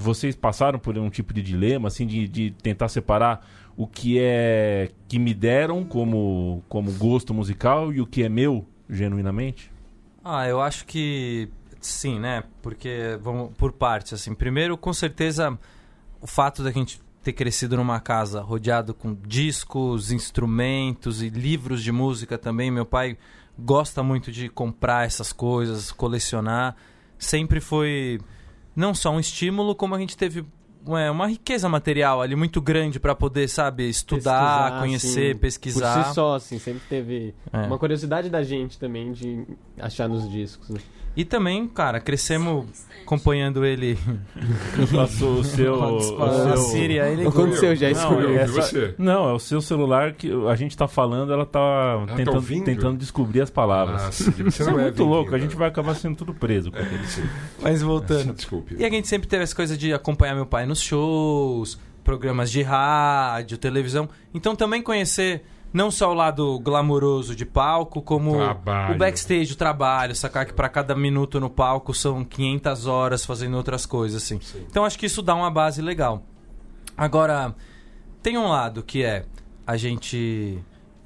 Vocês passaram por um tipo de dilema, assim, de, de tentar separar o que é que me deram como, como gosto musical e o que é meu, genuinamente? Ah, eu acho que sim, né? Porque vamos por partes assim. Primeiro, com certeza, o fato da gente ter crescido numa casa rodeado com discos, instrumentos e livros de música também. Meu pai gosta muito de comprar essas coisas, colecionar. Sempre foi não só um estímulo, como a gente teve é, uma riqueza material ali muito grande para poder, sabe, estudar, Pesquisar, conhecer, assim, pesquisar. Por si só, assim, sempre teve É. uma curiosidade da gente também de achar nos discos. né? E também, cara, crescemos acompanhando ele Passou o seu. o a seu- Síria. Ele Aconteceu já isso Não, eu- essa- você? não, é o seu celular que a gente tá falando, ela tá, tá tentando, tentando descobrir as palavras. Ah, Isso é é muito louco, a gente vai acabar sendo tudo preso. com aquele- Mas voltando. Desculpe. E a gente sempre teve essa coisa de acompanhar meu pai shows, programas de rádio, televisão. Então também conhecer não só o lado glamouroso de palco, como Trabalho. o backstage, o trabalho, sacar que para cada minuto no palco são 500 horas fazendo outras coisas assim. Então acho que isso dá uma base legal. Agora, tem um lado que é a gente,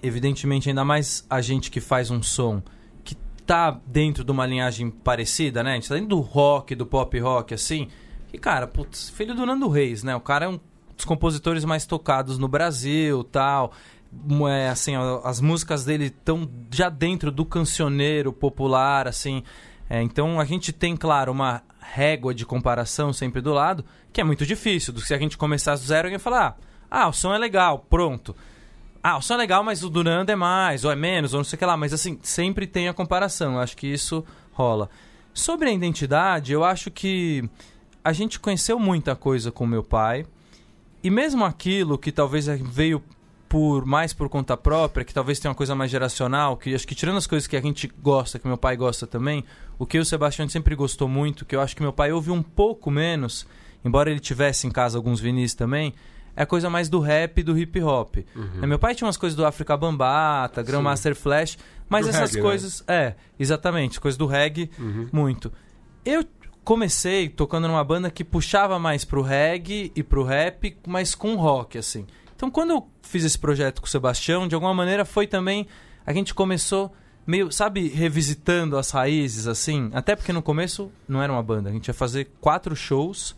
evidentemente, ainda mais a gente que faz um som que tá dentro de uma linhagem parecida, né? A gente tá dentro do rock, do pop rock, assim. E, cara, putz, filho do Nando Reis, né? O cara é um dos compositores mais tocados no Brasil tal. É, assim, as músicas dele estão já dentro do cancioneiro popular, assim. É, então a gente tem, claro, uma régua de comparação sempre do lado, que é muito difícil. Que se a gente começasse do zero, alguém falar, ah, o som é legal, pronto. Ah, o som é legal, mas o do Nando é mais, ou é menos, ou não sei o que lá. Mas assim, sempre tem a comparação. Eu acho que isso rola. Sobre a identidade, eu acho que a gente conheceu muita coisa com meu pai. E mesmo aquilo que talvez veio por mais por conta própria, que talvez tenha uma coisa mais geracional, que acho que tirando as coisas que a gente gosta, que meu pai gosta também, o que o Sebastião sempre gostou muito, que eu acho que meu pai ouve um pouco menos, embora ele tivesse em casa alguns vinis também, é a coisa mais do rap e do hip hop. Uhum. É, Meu pai tinha umas coisas do África Bambata, Grandmaster Flash, mas Do essas reggae, né? coisas. É, exatamente, coisas do reggae, Uhum. muito. Eu comecei tocando numa banda que puxava mais pro reggae e pro rap, mas com rock, assim. Então, quando eu fiz esse projeto com o Sebastião, de alguma maneira foi também. A gente começou meio, sabe, revisitando as raízes, assim. Até porque no começo não era uma banda. A gente ia fazer quatro shows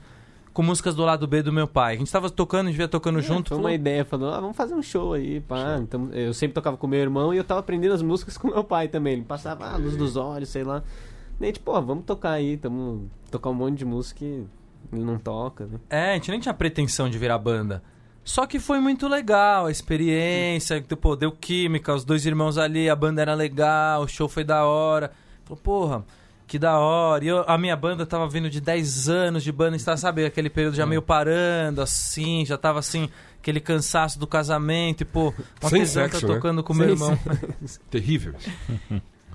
com músicas do lado B do meu pai. A gente tava tocando, a gente ia tocando junto. Foi falou, uma ideia, falou, ah, vamos fazer um show aí, pá. Então, eu sempre tocava com meu irmão e eu tava aprendendo as músicas com meu pai também. Ele passava ah, a luz dos olhos, sei lá. E a gente, pô, vamos tocar aí, tamo tocar um monte de música e ele não toca, né? É, a gente nem tinha pretensão de virar banda. Só que foi muito legal a experiência, que, pô, deu química, os dois irmãos ali, a banda era legal, o show foi da hora. Falou, porra, que da hora. E eu- a minha banda tava vindo de 10 anos de banda, está, sabe, aquele período já meio parando, assim, já tava assim, aquele cansaço do casamento, e pô, uma Sem sexo, tá né? tocando com meu irmão. Terrível.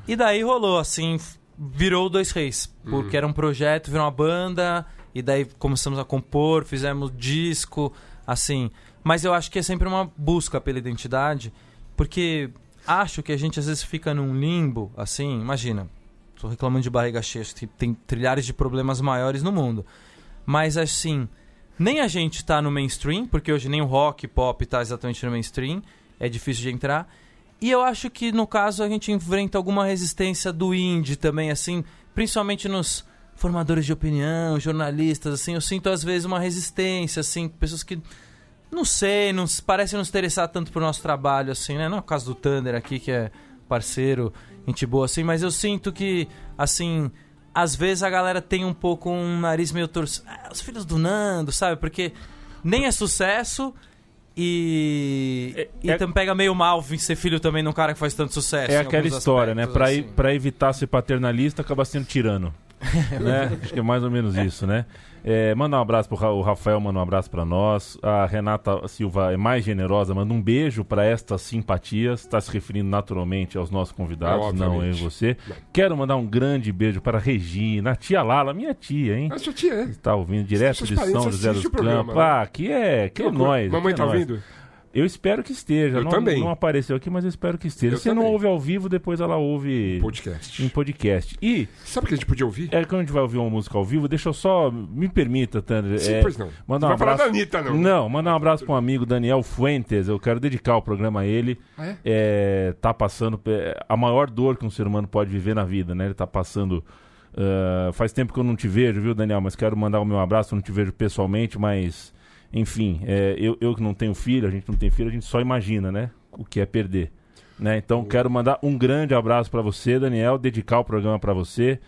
E daí rolou, assim, virou Dois Reis. Porque era um projeto, virou uma banda, e daí começamos a compor, fizemos disco, assim. Mas eu acho que é sempre uma busca pela identidade, porque acho que a gente às vezes fica num limbo, assim, imagina, tô reclamando de barriga cheia, tem trilhares de problemas maiores no mundo. Mas assim, nem a gente tá no mainstream, porque hoje nem o rock, pop tá exatamente no mainstream, é difícil de entrar. E eu acho que no caso a gente enfrenta alguma resistência do indie também, assim, principalmente nos formadores de opinião, jornalistas, assim, eu sinto às vezes uma resistência, assim, pessoas que não sei, não parecem não se interessar tanto pro nosso trabalho, assim, né? Não é o caso do Thunder aqui, que é parceiro, gente boa, assim, mas eu sinto que, assim, às vezes a galera tem um pouco um nariz meio torcido. Ah, os filhos do Nando, sabe? Porque nem é sucesso e. É- e é- também pega meio mal vir ser filho também de um cara que faz tanto sucesso. É aquela história, né? Pra, assim. pra evitar ser paternalista, acaba sendo tirano. né? Acho que é mais ou menos isso, né? É, manda um abraço pro Ra- o Rafael, manda um abraço pra nós. A Renata Silva é mais generosa, manda um beijo pra estas simpatias. Está se referindo naturalmente aos nossos convidados, É, não eu e você. Quero mandar um grande beijo para a Regina, a tia Lala, minha tia, hein? A sua tia, é. Está ouvindo direto de São José dos Campos. né? Ah, que é, que é loucura. nós. Mamãe que é tá nós. ouvindo? Eu espero que esteja. Eu não, também. não apareceu aqui, mas eu espero que esteja. Eu Se não também. ouve ao vivo, depois ela ouve Podcast. em podcast. E Sabe o que a gente podia ouvir? é, quando a gente vai ouvir uma música ao vivo, deixa eu só. Me permita, Tander. Sim, é, pois não. Mandar um Não falar abraço. da Anitta, não. Não, mandar um abraço para um amigo Daniel Fuentes. Eu quero dedicar o programa a ele. Ah, é? É, tá passando é, a maior dor que um ser humano pode viver na vida, né? Ele tá passando. ah, faz tempo que eu não te vejo, viu, Daniel? Mas quero mandar o meu abraço. Eu não te vejo pessoalmente, mas. Enfim, é, eu, eu que não tenho filho, a gente não tem filho, a gente só imagina, né? O que é perder. Né? Então, quero mandar um grande abraço para você, Daniel, dedicar o programa para você.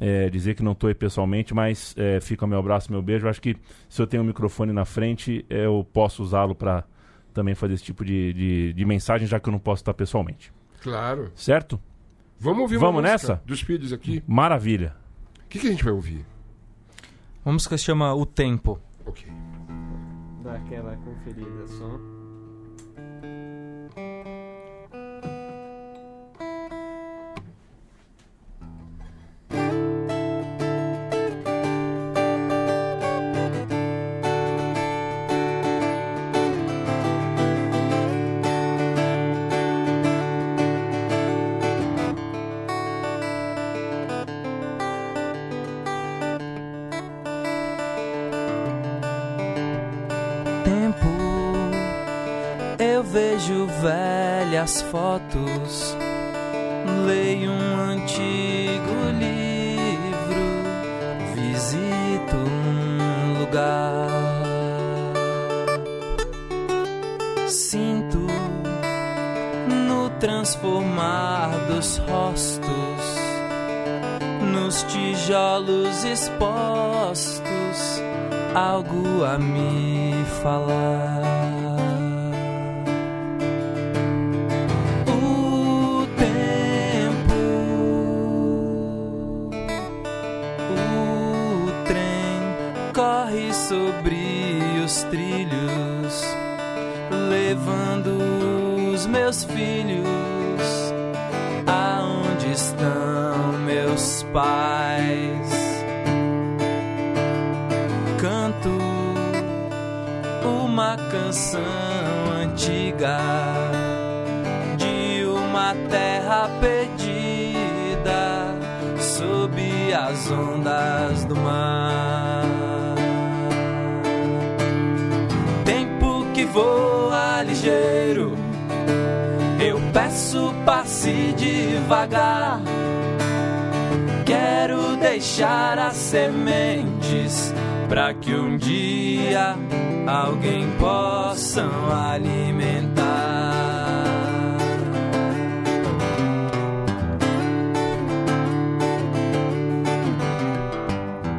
é, dizer que não estou aí pessoalmente, mas é, fica o meu abraço, meu beijo. Eu acho que se eu tenho um microfone na frente, eu posso usá-lo para também fazer esse tipo de, de, de mensagem, já que eu não posso estar pessoalmente. Claro. Certo? Vamos ouvir Vamos uma música nessa? dos filhos aqui. Maravilha. O que, que a gente vai ouvir? Uma música que se chama O Tempo. Ok. Dá aquela conferida só. Vejo velhas fotos, leio um antigo livro, visito um lugar, sinto no transformar dos rostos nos tijolos expostos algo a me falar. Os trilhos, levando os meus filhos aonde estão meus pais canto uma canção antiga de uma terra perdida sob as ondas do mar. Voa ligeiro, eu peço passe devagar. Quero deixar as sementes para que um dia alguém possa alimentar.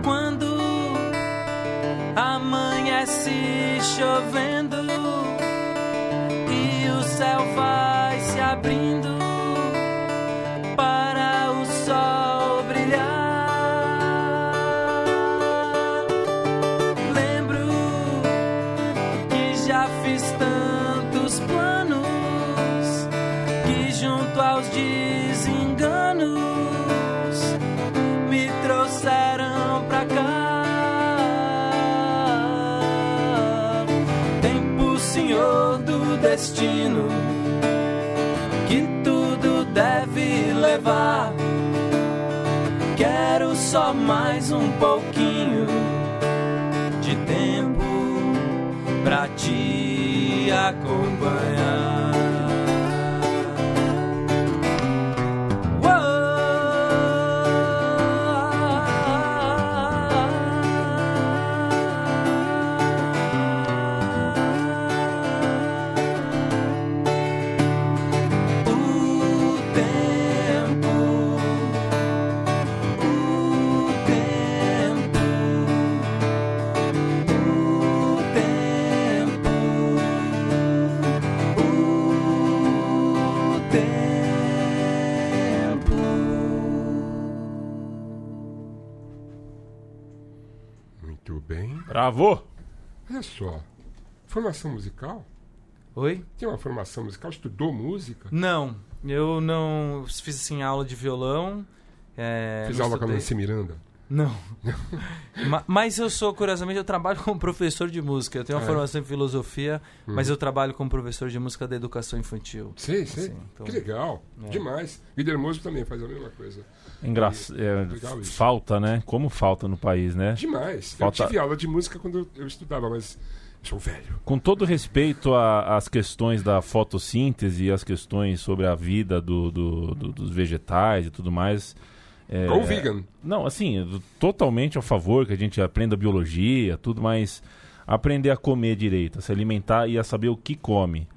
Quando amanhece chovendo só mais um pouquinho de tempo pra te acompanhar. Bravo! Olha só. Formação musical? Oi? Tem uma formação musical? Estudou música? Não, eu não fiz assim aula de violão. É, não aula com a estudei. Nancy Miranda? Não. Ma- mas eu sou, curiosamente, eu trabalho como professor de música. Eu tenho uma é? formação em filosofia, Hum. mas eu trabalho como professor de música da educação infantil. Sei. Sim, então- Que legal. É. Demais. Líder músico também faz a mesma coisa. Engra... é, Legal isso. falta, né? Como falta no país, né? Demais. Falta- Eu tive aula de música quando eu estudava, mas sou velho. Com todo respeito às questões da fotossíntese e as questões sobre a vida do- do- do- dos vegetais e tudo mais. É, Ou vegan. Não, assim, totalmente a favor que a gente aprenda biologia, tudo, mas aprender a comer direito, a se alimentar e a saber o que come.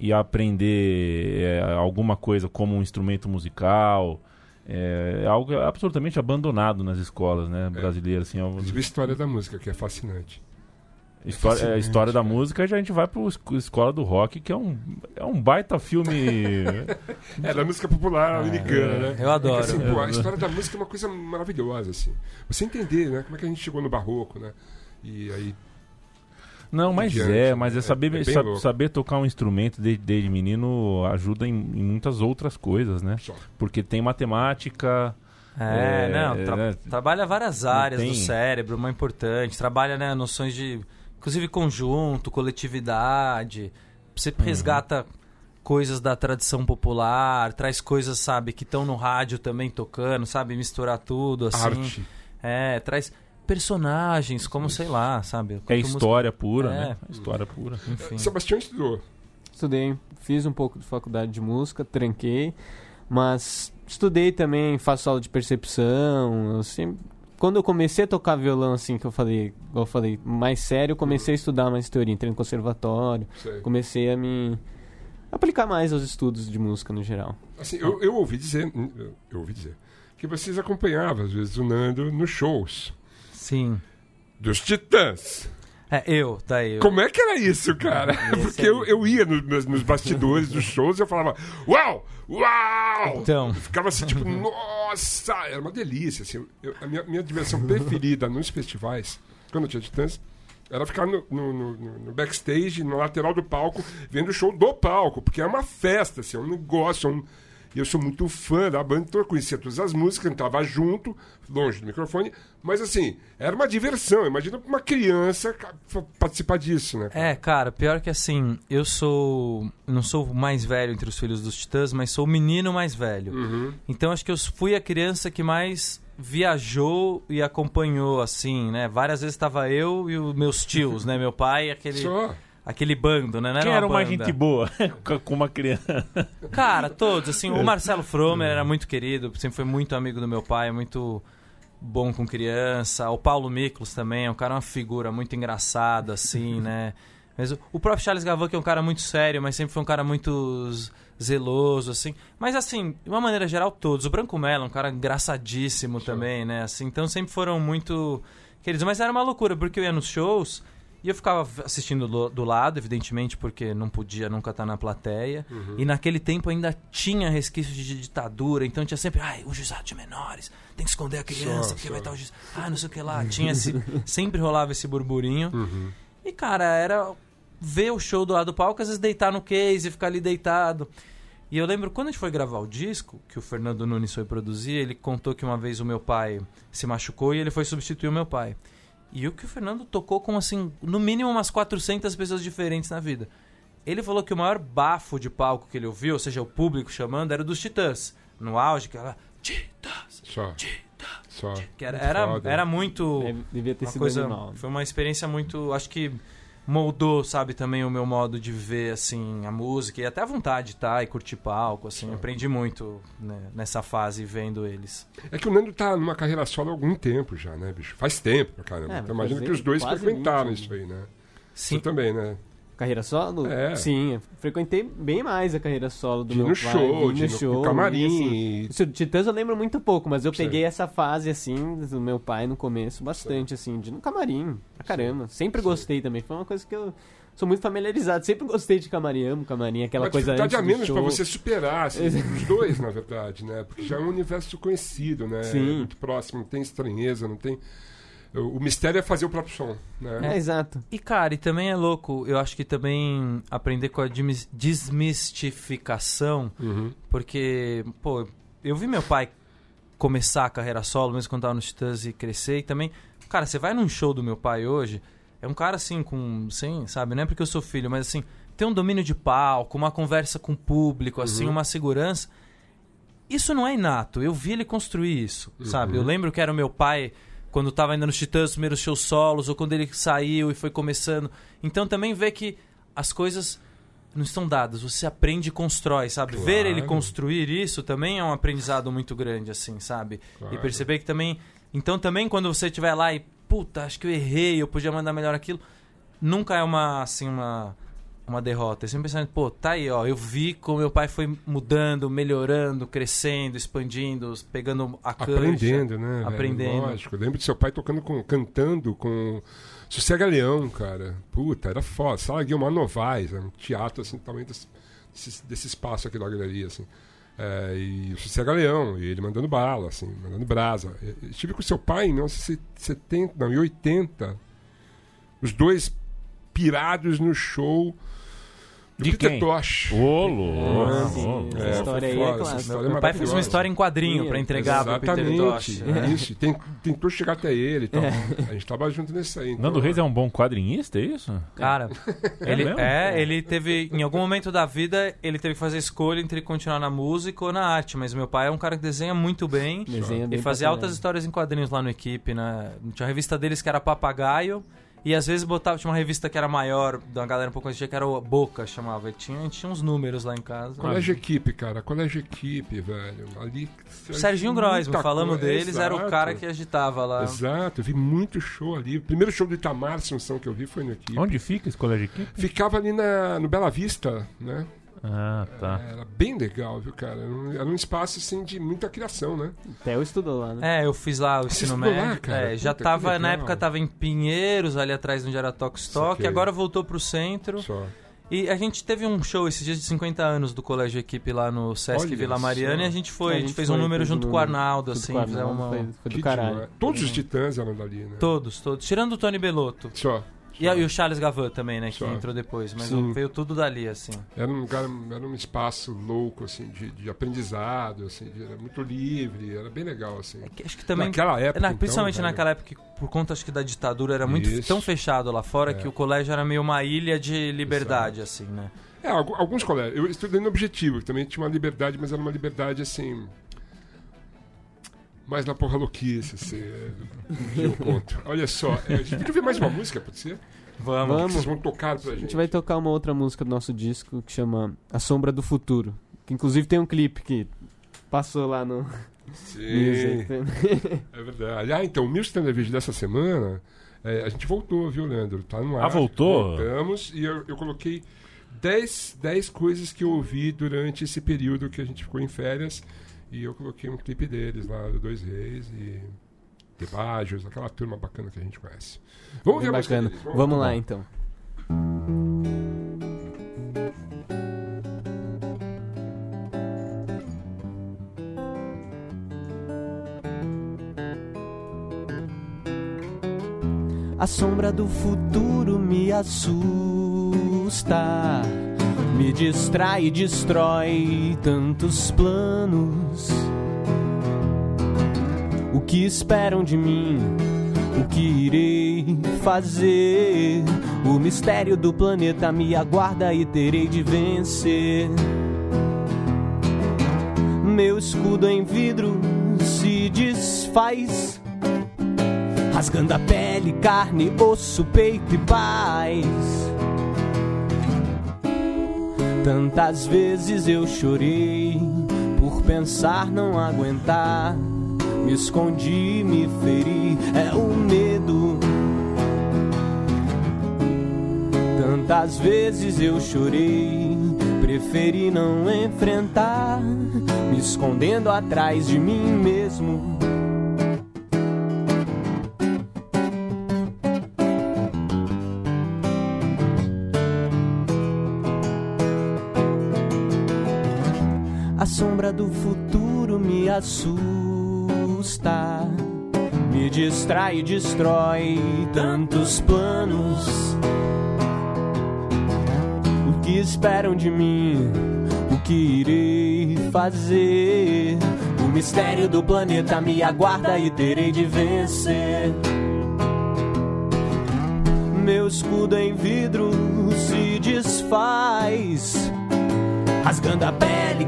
E a aprender é, alguma coisa como um instrumento musical. É, algo absolutamente abandonado nas escolas né, brasileiras. Assim, é história da música, que é fascinante. História, é, história da cara. música, já a gente vai para Escola do Rock, que é um, é um baita filme. É, da música popular americana, né? Eu adoro. É que, assim, pô, a Eu- história da música é uma coisa maravilhosa, assim. Você entender, né? Como é que a gente chegou no barroco, né? E aí... Não, mas Diante, é, mas é é- saber, é bem sa- louco. saber tocar um instrumento desde, desde menino ajuda em, em muitas outras coisas, né? Só. Porque tem matemática. É, É, não, tra- né? trabalha várias áreas tem- do cérebro, uma importante. Trabalha né, noções de, inclusive, conjunto, coletividade. Você Uhum. resgata coisas da tradição popular, traz coisas, sabe, que estão no rádio também tocando, sabe, misturar tudo, assim. Arte. É, traz personagens, como, sei lá, sabe. É Quanto música- história pura, É. né? História pura. Enfim. Sebastião estudou. Estudei, fiz um pouco de faculdade de música, tranquei, mas estudei também, faço aula de percepção. Eu sempre, quando eu comecei a tocar violão, assim, que eu falei, igual eu falei, mais sério, eu comecei a estudar mais teoria, entrei no conservatório, Sei. comecei a me aplicar mais aos estudos de música no geral. Assim, eu, eu ouvi dizer, eu ouvi dizer, que vocês acompanhavam, às vezes, o Nando nos shows Sim. dos Titãs. É, eu, daí. Eu. Como é que era isso, cara? Porque eu, eu ia no- nos, nos bastidores dos shows e eu falava, uau! Uau! Então. Eu ficava assim, tipo, nossa! Era uma delícia, assim. Eu- a minha, minha diversão preferida nos festivais, quando tinha Titãs, era ficar no, no- no- no- no backstage, na lateral do palco, vendo o show do palco, porque é uma festa, assim, é um negócio, é um- e eu sou muito fã da banda, então eu conhecia todas as músicas, cantava junto, longe do microfone, mas assim, era uma diversão. Imagina uma criança participar disso, né? cara? É, cara, pior que assim, eu sou. Não sou o mais velho entre os filhos dos titãs, mas sou o menino mais velho. Uhum. Então acho que eu fui a criança que mais viajou e acompanhou, assim, né? Várias vezes estava eu e os meus tios, né? Meu pai e aquele, Só. Aquele bando, né? Não Quem uma era uma banda. gente boa com- uma criança? Cara, todos, assim, o Marcelo Fromer era muito querido, sempre foi muito amigo do meu pai, muito bom com criança. O Paulo Miklos também, é um cara uma figura muito engraçada, assim, né? Mas o, próprio Charles Gavan, que é um cara muito sério, mas sempre foi um cara muito zeloso, assim. Mas, assim, de uma maneira geral, todos. O Branco Mello, é um cara engraçadíssimo também, né? Assim, então sempre foram muito queridos. Mas era uma loucura, porque eu ia nos shows e eu ficava assistindo do, do lado, evidentemente, porque não podia nunca estar na plateia. E naquele tempo ainda tinha resquício de ditadura, então tinha sempre, ai, o juizado de menores, tem que esconder a criança, Só, porque só. vai estar o juiz. Ah, não sei o que lá. Tinha esse. sempre rolava esse burburinho. E, cara, era ver o show do lado do palco, às vezes deitar no case e ficar ali deitado. E eu lembro quando a gente foi gravar o disco, que o Fernando Nunes foi produzir, ele contou que uma vez o meu pai se machucou e ele foi substituir o meu pai. E o que o Fernando tocou com, assim, no mínimo umas 400 pessoas diferentes na vida. Ele falou que o maior bafo de palco que ele ouviu, ou seja, o público chamando, era dos Titãs. no auge, que era Titas, Só. Titas. Só. Que era, Muito era, era muito. Devia ter uma sido coisa, animal. Foi uma experiência muito. Acho que moldou, sabe, também o meu modo de ver, assim, a música e até a vontade de estar e curtir palco, assim. Aprendi muito né, nessa fase vendo eles. É que o Nando tá numa carreira solo há algum tempo já, né, bicho? Faz tempo pra caramba. É, então imagina que os dois frequentaram 20, isso aí, né? Sim. Você também, né? Carreira solo? É. Sim, eu frequentei bem mais a carreira solo do De meu no pai. show, de no show, no camarim. e, assim, e- Titãs eu lembro muito pouco, mas eu Sei. peguei essa fase, assim, do meu pai no começo, bastante, assim, de no camarim, pra caramba. Sempre Sei. gostei também, foi uma coisa que eu sou muito familiarizado, sempre gostei de camarim, amo camarim, aquela Uma coisa antes a menos pra você superar, assim, os dois, na verdade, né? Porque já é um universo conhecido, né? Sim. É muito próximo, não tem estranheza, não tem... O mistério é fazer o próprio som, né? É, exato. E, cara, e também é louco, eu acho que também aprender com a desmis- desmistificação, Uhum. porque, pô, eu vi meu pai começar a carreira solo, mesmo quando tava no Titãs e crescer, e também, cara, você vai num show do meu pai hoje, é um cara assim, com, sem, sabe, não é porque eu sou filho, mas assim, tem um domínio de palco, uma conversa com o público, assim, uma segurança. Isso não é inato, eu vi ele construir isso, sabe? Eu lembro que era o meu pai quando tava ainda nos Titãs, os primeiros shows solos, ou quando ele saiu e foi começando. Então também vê que as coisas não estão dadas, você aprende e constrói, sabe? Claro. Ver ele construir isso também é um aprendizado muito grande, assim, sabe? Claro. E perceber que também. Então também quando você estiver lá e, puta, acho que eu errei, eu podia mandar melhor aquilo, nunca é uma, assim, uma. Uma derrota. É sempre pensando, pô, tá aí, ó. Eu vi como meu pai foi mudando, melhorando, crescendo, expandindo, pegando a cancha. Aprendendo, né? velho? Aprendendo. Lógico. Eu lembro de seu pai tocando com, cantando com Sossega Leão, cara. Puta, era foda. Sala Guilmar Novaes, era um teatro assim, tamanho desse, desse, espaço aqui da galeria, assim. É, e o Sossega Leão, e ele mandando bala, assim, mandando brasa. Eu eu estive com seu pai em 1970, não, em 80. Os dois pirados no show De Peter quem? Tosh. Ô, louco. Ah, louco. essa É, história aí é clássica. história é Meu pai fez uma história em quadrinho pra entregar pro Peter Exatamente. Tosh. é Isso. Tem- tentou chegar até ele e tal. A gente tava junto nesse aí. Então, Nando Reis é um bom quadrinista, é isso? Cara, ele, mesmo? é, ele teve, em algum momento da vida, ele teve que fazer a escolha entre continuar na música ou na arte. Mas meu pai é um cara que desenha muito bem Desenha e bem fazia pra altas histórias em quadrinhos lá no equipe, né? Tinha a revista deles que era Papagaio. E às vezes botava, tinha uma revista que era maior, da galera um pouco mais antiga, que era o Boca, chamava. E tinha, a gente tinha uns números lá em casa. Colégio Equipe, cara. Colégio Equipe, velho. Ali. O Serginho Groisman, muita falamos coisa. deles, era o Exato. cara que agitava lá. Exato, eu vi muito show ali. O primeiro show do Itamar Assunção que eu vi foi no Equipe. Onde fica esse colégio aqui? Ficava ali na, no Bela Vista, né? Ah, tá. Era bem legal, viu, cara? Era um, era um espaço, assim, de muita criação, né? Theo estudou lá, né? É, eu fiz lá o ensino médio. É, já Puta, tava, na época tava em Pinheiros, ali atrás onde era Toque Stock, agora voltou pro centro. Só. E a gente teve um show esses dias de 50 anos do Colégio Equipe lá no Sesc Olha Vila Mariana só. e a gente foi, A a gente gente fez foi, um número um junto com o Arnaldo, Tudo assim, com fizemos uma... Foi, foi do caralho. Todos os titãs eram dali, né? Todos, todos. Tirando o Tony Belotto. Só. E, e o Charles Gavan também, né, que Só. entrou depois. Mas Sim. veio tudo dali, assim. Era um lugar, era um espaço louco, assim, de, de aprendizado, assim, de- era muito livre, era bem legal, assim. É que Acho que também... Naquela época, Na- então, principalmente velho, naquela época, que, por conta acho que da ditadura, era muito Isso. tão fechado lá fora É. que o colégio era meio uma ilha de liberdade, assim, né? É, algu- alguns colégios. Eu estudei no Objetivo, que também tinha uma liberdade, mas era uma liberdade, assim... Mais na porra louquice, assim, é, que eu conto. Olha só, é, a gente podia ver mais uma música, pode ser? Vamos. Vamos. Vocês vão tocar pra A gente. gente vai tocar uma outra música do nosso disco que chama A Sombra do Futuro. Que inclusive tem um clipe que passou lá no Sim, Music. é verdade. Ah, então, o Music Television dessa semana, é, a gente voltou, viu, Leandro? Tá no ar. Ah, voltou? Voltamos e eu, eu coloquei 10, 10 coisas que eu ouvi durante esse período que a gente ficou em férias. E eu coloquei um clipe deles lá, do Dois Reis e Debajos, aquela turma bacana que a gente conhece. Vamos ver Bem música bacana. deles. Vamos lá então. A sombra do futuro me assusta, me distrai e destrói tantos planos. O que esperam de mim? O que irei fazer? O mistério do planeta me aguarda e terei de vencer. Meu escudo em vidro se desfaz, rasgando a pele, carne, osso, peito e paz. Tantas vezes eu chorei por pensar não aguentar. Me escondi, me feri, é o medo. Tantas vezes eu chorei, preferi não enfrentar, me escondendo atrás de mim mesmo. Do futuro me assusta, me distrai e destrói tantos planos. O que esperam de mim? O que irei fazer? O mistério do planeta me aguarda e terei de vencer. Meu escudo em vidro se desfaz rasgando a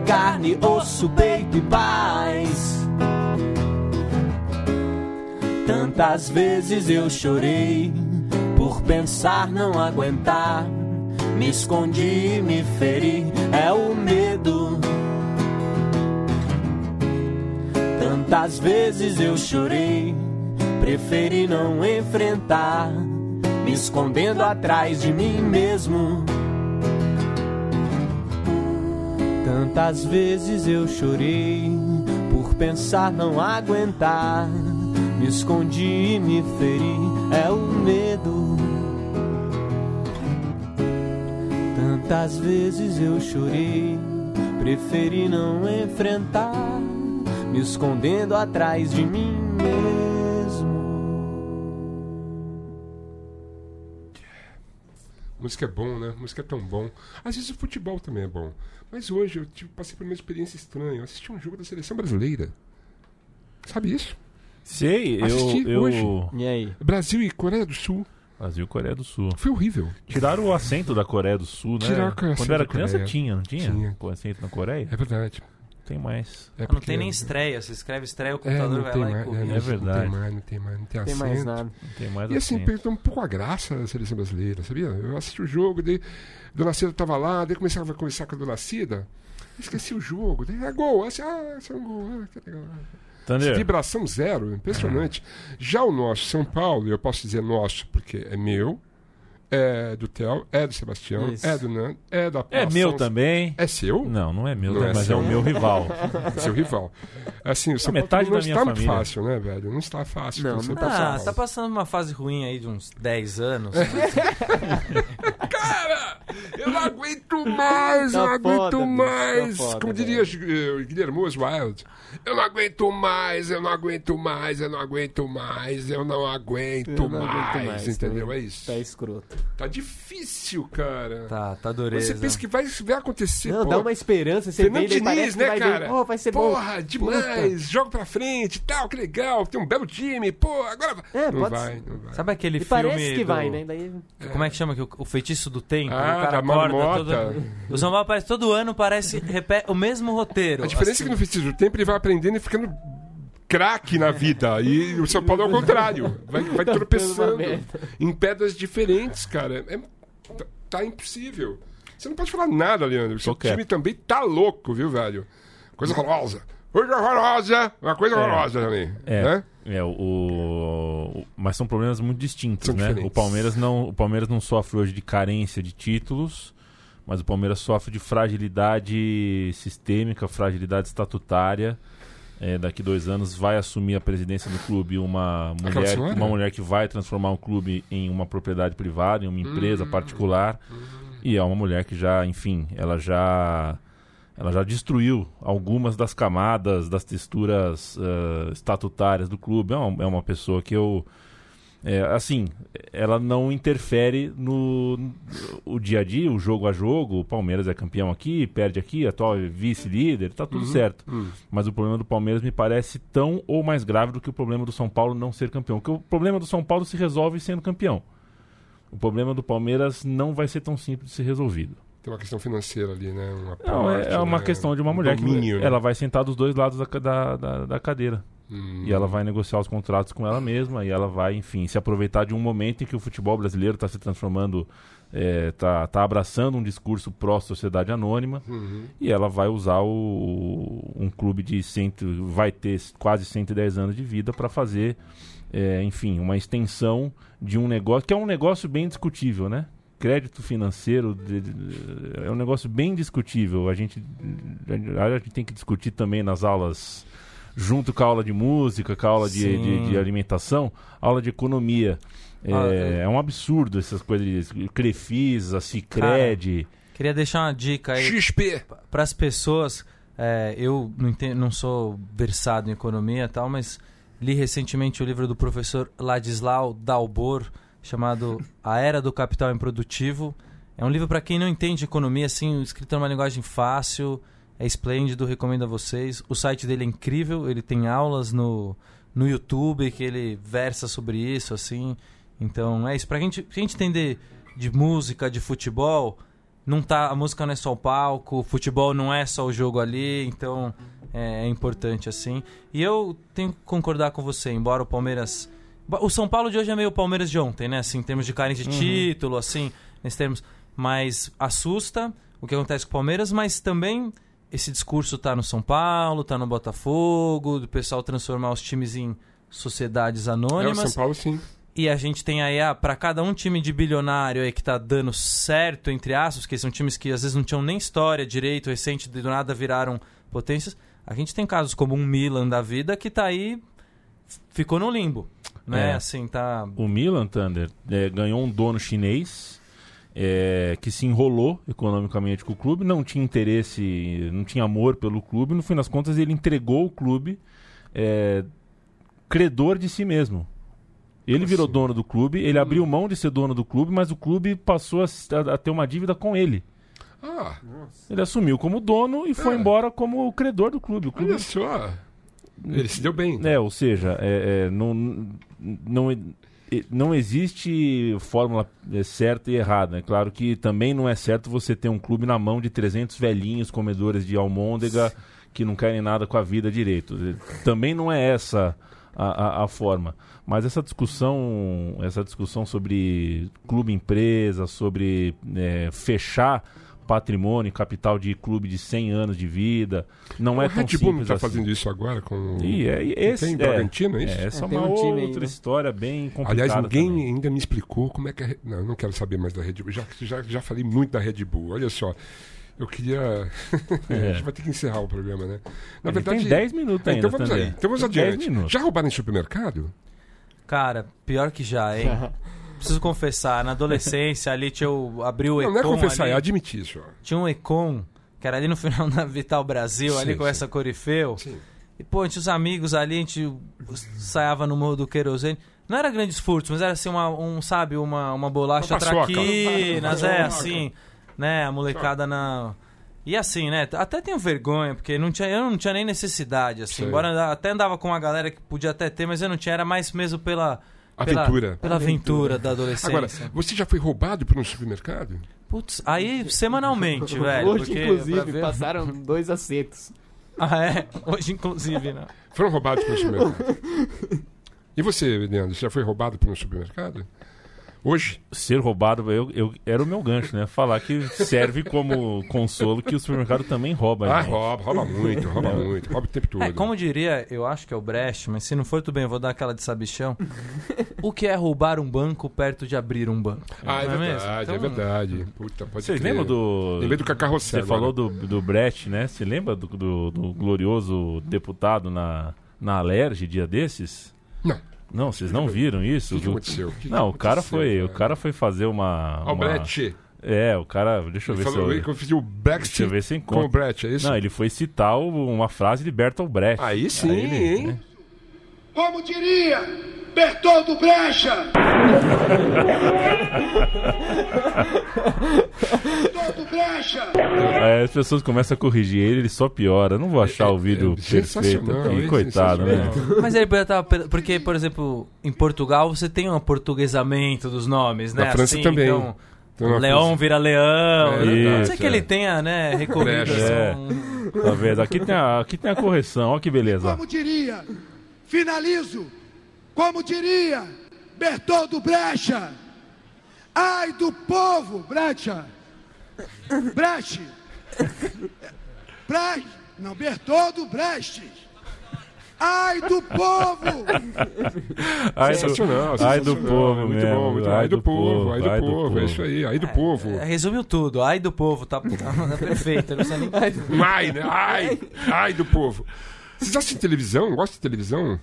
carne, osso, peito e paz. Tantas vezes eu chorei por pensar não aguentar. Me escondi, me feri, é o medo. Tantas vezes eu chorei, preferi não enfrentar, me escondendo atrás de mim mesmo. Tantas vezes eu chorei por pensar não aguentar. Me escondi e me feri, é o medo. Tantas vezes eu chorei, preferi não enfrentar. Me escondendo atrás de mim mesmo. Música é bom, né? Música é tão bom. Às vezes o futebol também é bom. Mas hoje eu tive, passei por uma experiência estranha. Eu assisti um jogo da seleção brasileira. Sabe isso? Sei, Assisti eu, hoje. eu. E aí? Brasil e Coreia do Sul. Brasil e Coreia do Sul. Foi horrível. Tiraram o acento da Coreia do Sul, né? Tiraram o acento Quando era criança tinha, não tinha? Tinha. O acento na Coreia? É verdade. Tem mais. É Não porque- tem nem estreia. Você escreve estreia, o É, computador não vai tem lá e mais. corrige. não- É verdade. Não tem mais, não tem mais, não tem Tem acento. mais nada. Não tem mais E assim, perdeu um pouco a graça da seleção brasileira, sabia? Eu assisti o jogo, daí Dona Cida tava lá, daí começava a conversar com a Dona Cida, esqueci o jogo, daí é gol, assim, ah, esse é um gol, ah, que legal. Vibração zero, impressionante. Já o nosso São Paulo, eu posso dizer nosso, porque é meu, é do Theo, é do Sebastião, Isso. é do Nando, é da é meu também. É seu? Não, não é meu, Não é mas é o meu rival. É seu rival. Assim, o São Paulo metade não da está minha muito família. fácil, né, velho? Não está fácil. Não, não São Ah, Paulo. tá passando uma fase ruim aí de uns 10 anos. Cara, eu não aguento mais, Tá eu não aguento foda, bicho, mais. tá foda, Como diria eh, Guilherme Oswald, eu não aguento mais, eu não aguento mais, eu não aguento mais, eu não aguento, Eu não mais, aguento mais, entendeu? tá- É isso. Tá escroto. Tá difícil, cara. tá, tá dureza. Você pensa que vai, vai acontecer, Não, pô. dá uma esperança, você Fernando daí Diniz, né, cara? oh, vai ser bom. Porra, demais, joga pra frente e tal, que legal, tem um belo time, pô, agora vai. É, não pode vai, não vai. Sabe aquele E filme parece que do- vai, né? Daí... Como é que chama? Que o, o feitiço do tempo. Ah, o cara da acorda todo... O São Paulo parece todo ano, parece repete o mesmo roteiro. A diferença é que no Festival do Tempo ele vai aprendendo e ficando craque na vida. E o São Paulo é o contrário. Vai, vai Tá tropeçando em pedras diferentes, cara. É, tá, tá impossível. Você não pode falar nada, Leandro. O seu time também tá louco, viu, velho? Coisa horrorosa. Coisa horrorosa. Uma coisa É. horrorosa também. É, Né? é o, o- mas são problemas muito distintos, São né? diferentes. O Palmeiras não, o Palmeiras não sofre hoje de carência de títulos, mas o Palmeiras sofre de fragilidade sistêmica, fragilidade estatutária. É, daqui dois anos vai assumir a presidência do clube uma mulher, uma mulher que vai transformar o clube em uma propriedade privada, em uma empresa Hum. particular. E é uma mulher que já, enfim, ela já ela já destruiu algumas das camadas, das texturas eh, estatutárias do clube. É uma, é uma pessoa que eu. É, assim, ela não interfere no, no- o dia a dia, o jogo a jogo. O Palmeiras é campeão aqui, perde aqui, atual vice-líder, tá tudo certo. Hum. Mas o problema do Palmeiras me parece tão ou mais grave do que o problema do São Paulo não ser campeão. Porque o problema do São Paulo se resolve sendo campeão. O problema do Palmeiras não vai ser tão simples de ser resolvido. Tem uma questão financeira ali, né? Uma Não, é, parte, é uma né? questão de uma Um mulher domínio, que né? ela vai sentar dos dois lados da, da, da, da cadeira. Hum. E ela vai negociar os contratos com ela mesma e ela vai, enfim, se aproveitar de um momento em que o futebol brasileiro está se transformando, está tá abraçando um discurso pró-sociedade anônima Uhum. e ela vai usar o, um clube de cento, vai ter quase 110 anos de vida para fazer, é, enfim, uma extensão de um negócio que é um negócio bem discutível, né? Crédito financeiro de- de- é um negócio bem discutível. A gente, a gente tem que discutir também nas aulas, junto com a aula de música, com a aula de, de, de alimentação, aula de economia. É, Ah, é. é um absurdo essas coisas de Crefisa, Cicred. Queria deixar uma dica aí XP! para as pessoas. é, eu não, entendo, não sou versado em economia e tal, mas li recentemente o livro do professor Ladislau Dalbor, chamado A Era do Capital Improdutivo. É um livro para quem não entende economia, assim, escrito numa linguagem fácil, é esplêndido, recomendo a vocês. O site dele é incrível, ele tem aulas no, no YouTube que ele versa sobre isso, assim. Então é isso, pra gente, pra gente entender de música, de futebol, não tá, a música não é só o palco, o futebol não é só o jogo ali, então é, é importante assim. E eu tenho que concordar com você, embora o Palmeiras. O São Paulo de hoje é meio o Palmeiras de ontem, né? Assim, em termos de carência de título, assim, nesses termos. Mas assusta o que acontece com o Palmeiras, mas também esse discurso tá no São Paulo, tá no Botafogo, do pessoal transformar os times em sociedades É, o anônimas. São Paulo, sim. E a gente tem aí, ah, para cada um time de bilionário aí que tá dando certo, entre aspas, que são times que às vezes não tinham nem história direito, recente, do nada viraram potências. A gente tem casos como um Milan da vida que tá aí, ficou no limbo, né? É. Assim, tá... O Milan, Thunder, é, ganhou um dono chinês é, que se enrolou economicamente com o clube, não tinha interesse, não tinha amor pelo clube. No fim das contas, ele entregou o clube é, credor de si mesmo. Ele virou assim? dono do clube, ele abriu mão de ser dono do clube, mas o clube passou a, a- a ter uma dívida com ele. Ah, Ele assumiu como dono e foi É. embora como credor do clube. O clube olha só. Ele se deu bem. é, ou seja, é, é, não, não, não existe fórmula é, certa e errada. É claro que também não é certo você ter um clube na mão de 300 velhinhos comedores de almôndega que não querem nada com a vida direito. Também não é essa a, a- a forma. Mas essa discussão, essa discussão sobre clube empresa, sobre é, fechar patrimônio, capital de clube de 100 anos de vida, não é o tão Red Bull não simples tá assim. fazendo isso agora com. E é, e esse, Tem é, Bragantino, é isso? é, essa é É, uma um outra né? história bem complicada. Aliás, ninguém também. ainda me explicou como é que a... Re- Não, eu não quero saber mais da Red Bull. Já, já, já falei muito da Red Bull. Olha só. Eu queria. a gente vai ter que encerrar o programa, né? Na É. Ele verdade. tem 10 minutos É, ainda. então vamos Tandê. aí. Então vamos Tem 10 adiante. minutos. Já roubaram em supermercado? Cara, pior que já, hein? Preciso confessar, na adolescência ali tinha o, abriu o Não, Econ não é confessar, ali, é admitir isso. tinha um Econ, que era ali no final da Vital Brasil, ali Sim, com sim. essa Corifeu. Sim. E, pô, tinha os amigos ali, a gente saiava no Morro do Querosene. Não era grandes furtos, mas era assim, uma, um, sabe, uma, uma bolacha Uma paçoca. traquinas, Uma é, assim, né, a molecada na... E assim, né, até tenho vergonha, porque não tinha, eu não tinha nem necessidade, assim, Sei. embora até andava com uma galera que podia até ter, mas eu não tinha, era mais mesmo pela... Pela, Aventura. pela aventura da adolescência. Agora, você já foi roubado por um supermercado? Putz, aí semanalmente, velho. Hoje, porque inclusive, pra ver- passaram dois acertos. Ah, é? Hoje, inclusive, né? Foram roubados por um supermercado. e você, Leandro, você já foi roubado por um supermercado? Hoje? Ser roubado, eu, eu, era o meu gancho, né? Falar que serve como consolo que o supermercado também rouba. Ah, gente. rouba, rouba muito, rouba muito, rouba o tempo todo. É, como diria, eu acho que é o Brecht, mas se não for, tudo bem, eu vou dar aquela de sabichão. o que é roubar um banco perto de abrir um banco? Ah, é Não verdade, é Então, verdade. Puta, pode Vocês lembram do. Lembrei do Cacarrossel. Você falou do, do Brecht, né? Você lembra do, do, do glorioso deputado na, na Alerj dia desses? Não. Não, vocês não viram isso? O que, que aconteceu? Que Não, o cara foi, o cara? foi fazer uma. uma... Albrecht. É, o cara. Deixa eu Ele ver falou se eu. que eu fiz o Brecht Deixa eu ver se eu com o encontro. Brecht, é isso? Não, ele foi citar uma frase de Bertolt Brecht. Aí sim, Aí ele, hein? né? Como diria Bertoldo Brecha. Bertoldo Brecha. Aí as pessoas começam a corrigir ele, ele só piora. Não vou achar o vídeo é perfeito sensacional, aqui, é coitado, né? Mas ele podia estar. Porque, por exemplo, em Portugal você tem um aportuguesamento dos nomes, né? Na França Assim, também. Então, Então, Leão coisa- vira leão. É Não sei que é. ele tenha, né, recorrido Brecha. É. assim, um- Tá? Aqui tem a, aqui tem a correção, olha que beleza. Como diria, finalizo, como diria Bertoldo Brecha, ai do povo, Brecha, Breche, Breche, não, Bertoldo Brecht, ai do povo, Ai do, Sensacional, ai do povo muito mesmo. bom, muito bom. Ai do povo, ai do povo, é isso aí, ai do povo. É, resumiu tudo. Ai do povo, tá, tá perfeito. Não precisa nem... Ai, né? Ai, ai do povo. Vocês assistem televisão? Gostam de televisão?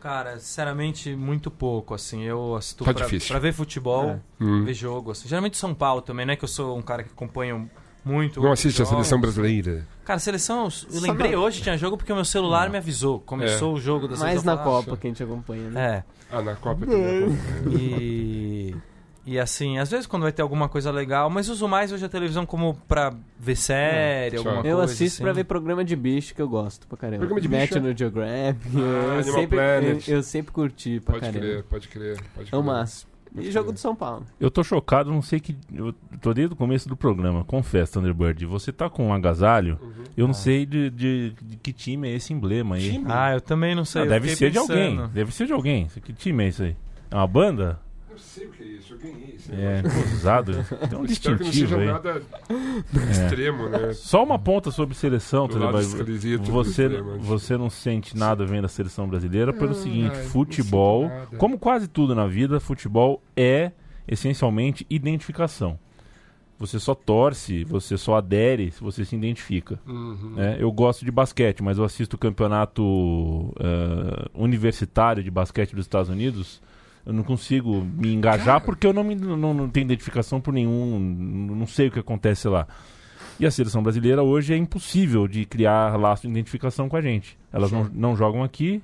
Cara, sinceramente, muito pouco, assim. Eu assisto Tá pra, pra ver futebol, Hum. ver jogo, assim. Geralmente São Paulo também, não é que eu sou um cara que acompanha muito. Não assiste a jogos. seleção brasileira? Cara, seleção, eu Só lembrei na- hoje, tinha jogo porque o meu celular me avisou. Começou o jogo da Mais seleção. na eu falei, Copa que a gente acompanha, "Ah, né? É. Ah, na Copa também. E. E assim, às vezes quando vai ter alguma coisa legal, mas uso mais hoje a televisão como pra ver série, só. alguma Eu coisa. assisto assim. pra ver programa de bicho que eu gosto pra caramba. Programa de bicho, National Geographic. Ah, eu, Animal sempre, Planet. eu, eu sempre curti pra Pode caramba. crer, pode crer. Pode É o crer. máximo. E jogo crer. do São Paulo. Eu tô chocado, não sei que. Eu tô desde o começo do programa, confesso, Thunderbird. Você tá com um agasalho, eu não sei de, de- de que time é esse emblema aí. Time? Ah, eu também não sei. Ah, eu deve ser de alguém. pensando. Deve ser de alguém. Que time é isso aí? É uma banda? Sei o que é isso, eu ganhei isso. É, usado. Tem um Espero que não distintivo aí. nada extremo, né? Só uma ponta sobre seleção, Do lado Você, extremo. você não sente nada vendo a seleção brasileira pelo Ah, seguinte: futebol, como quase tudo na vida, futebol é essencialmente identificação. Você só torce, você só adere se você se identifica. Uhum. né? Eu gosto de basquete, mas eu assisto o campeonato eh, universitário de basquete dos Estados Unidos. Eu não consigo me engajar porque eu não, me, não, não tenho identificação por nenhum. Não sei o que acontece lá. E a seleção brasileira hoje é impossível de criar laço de identificação com a gente. Elas não, não jogam aqui,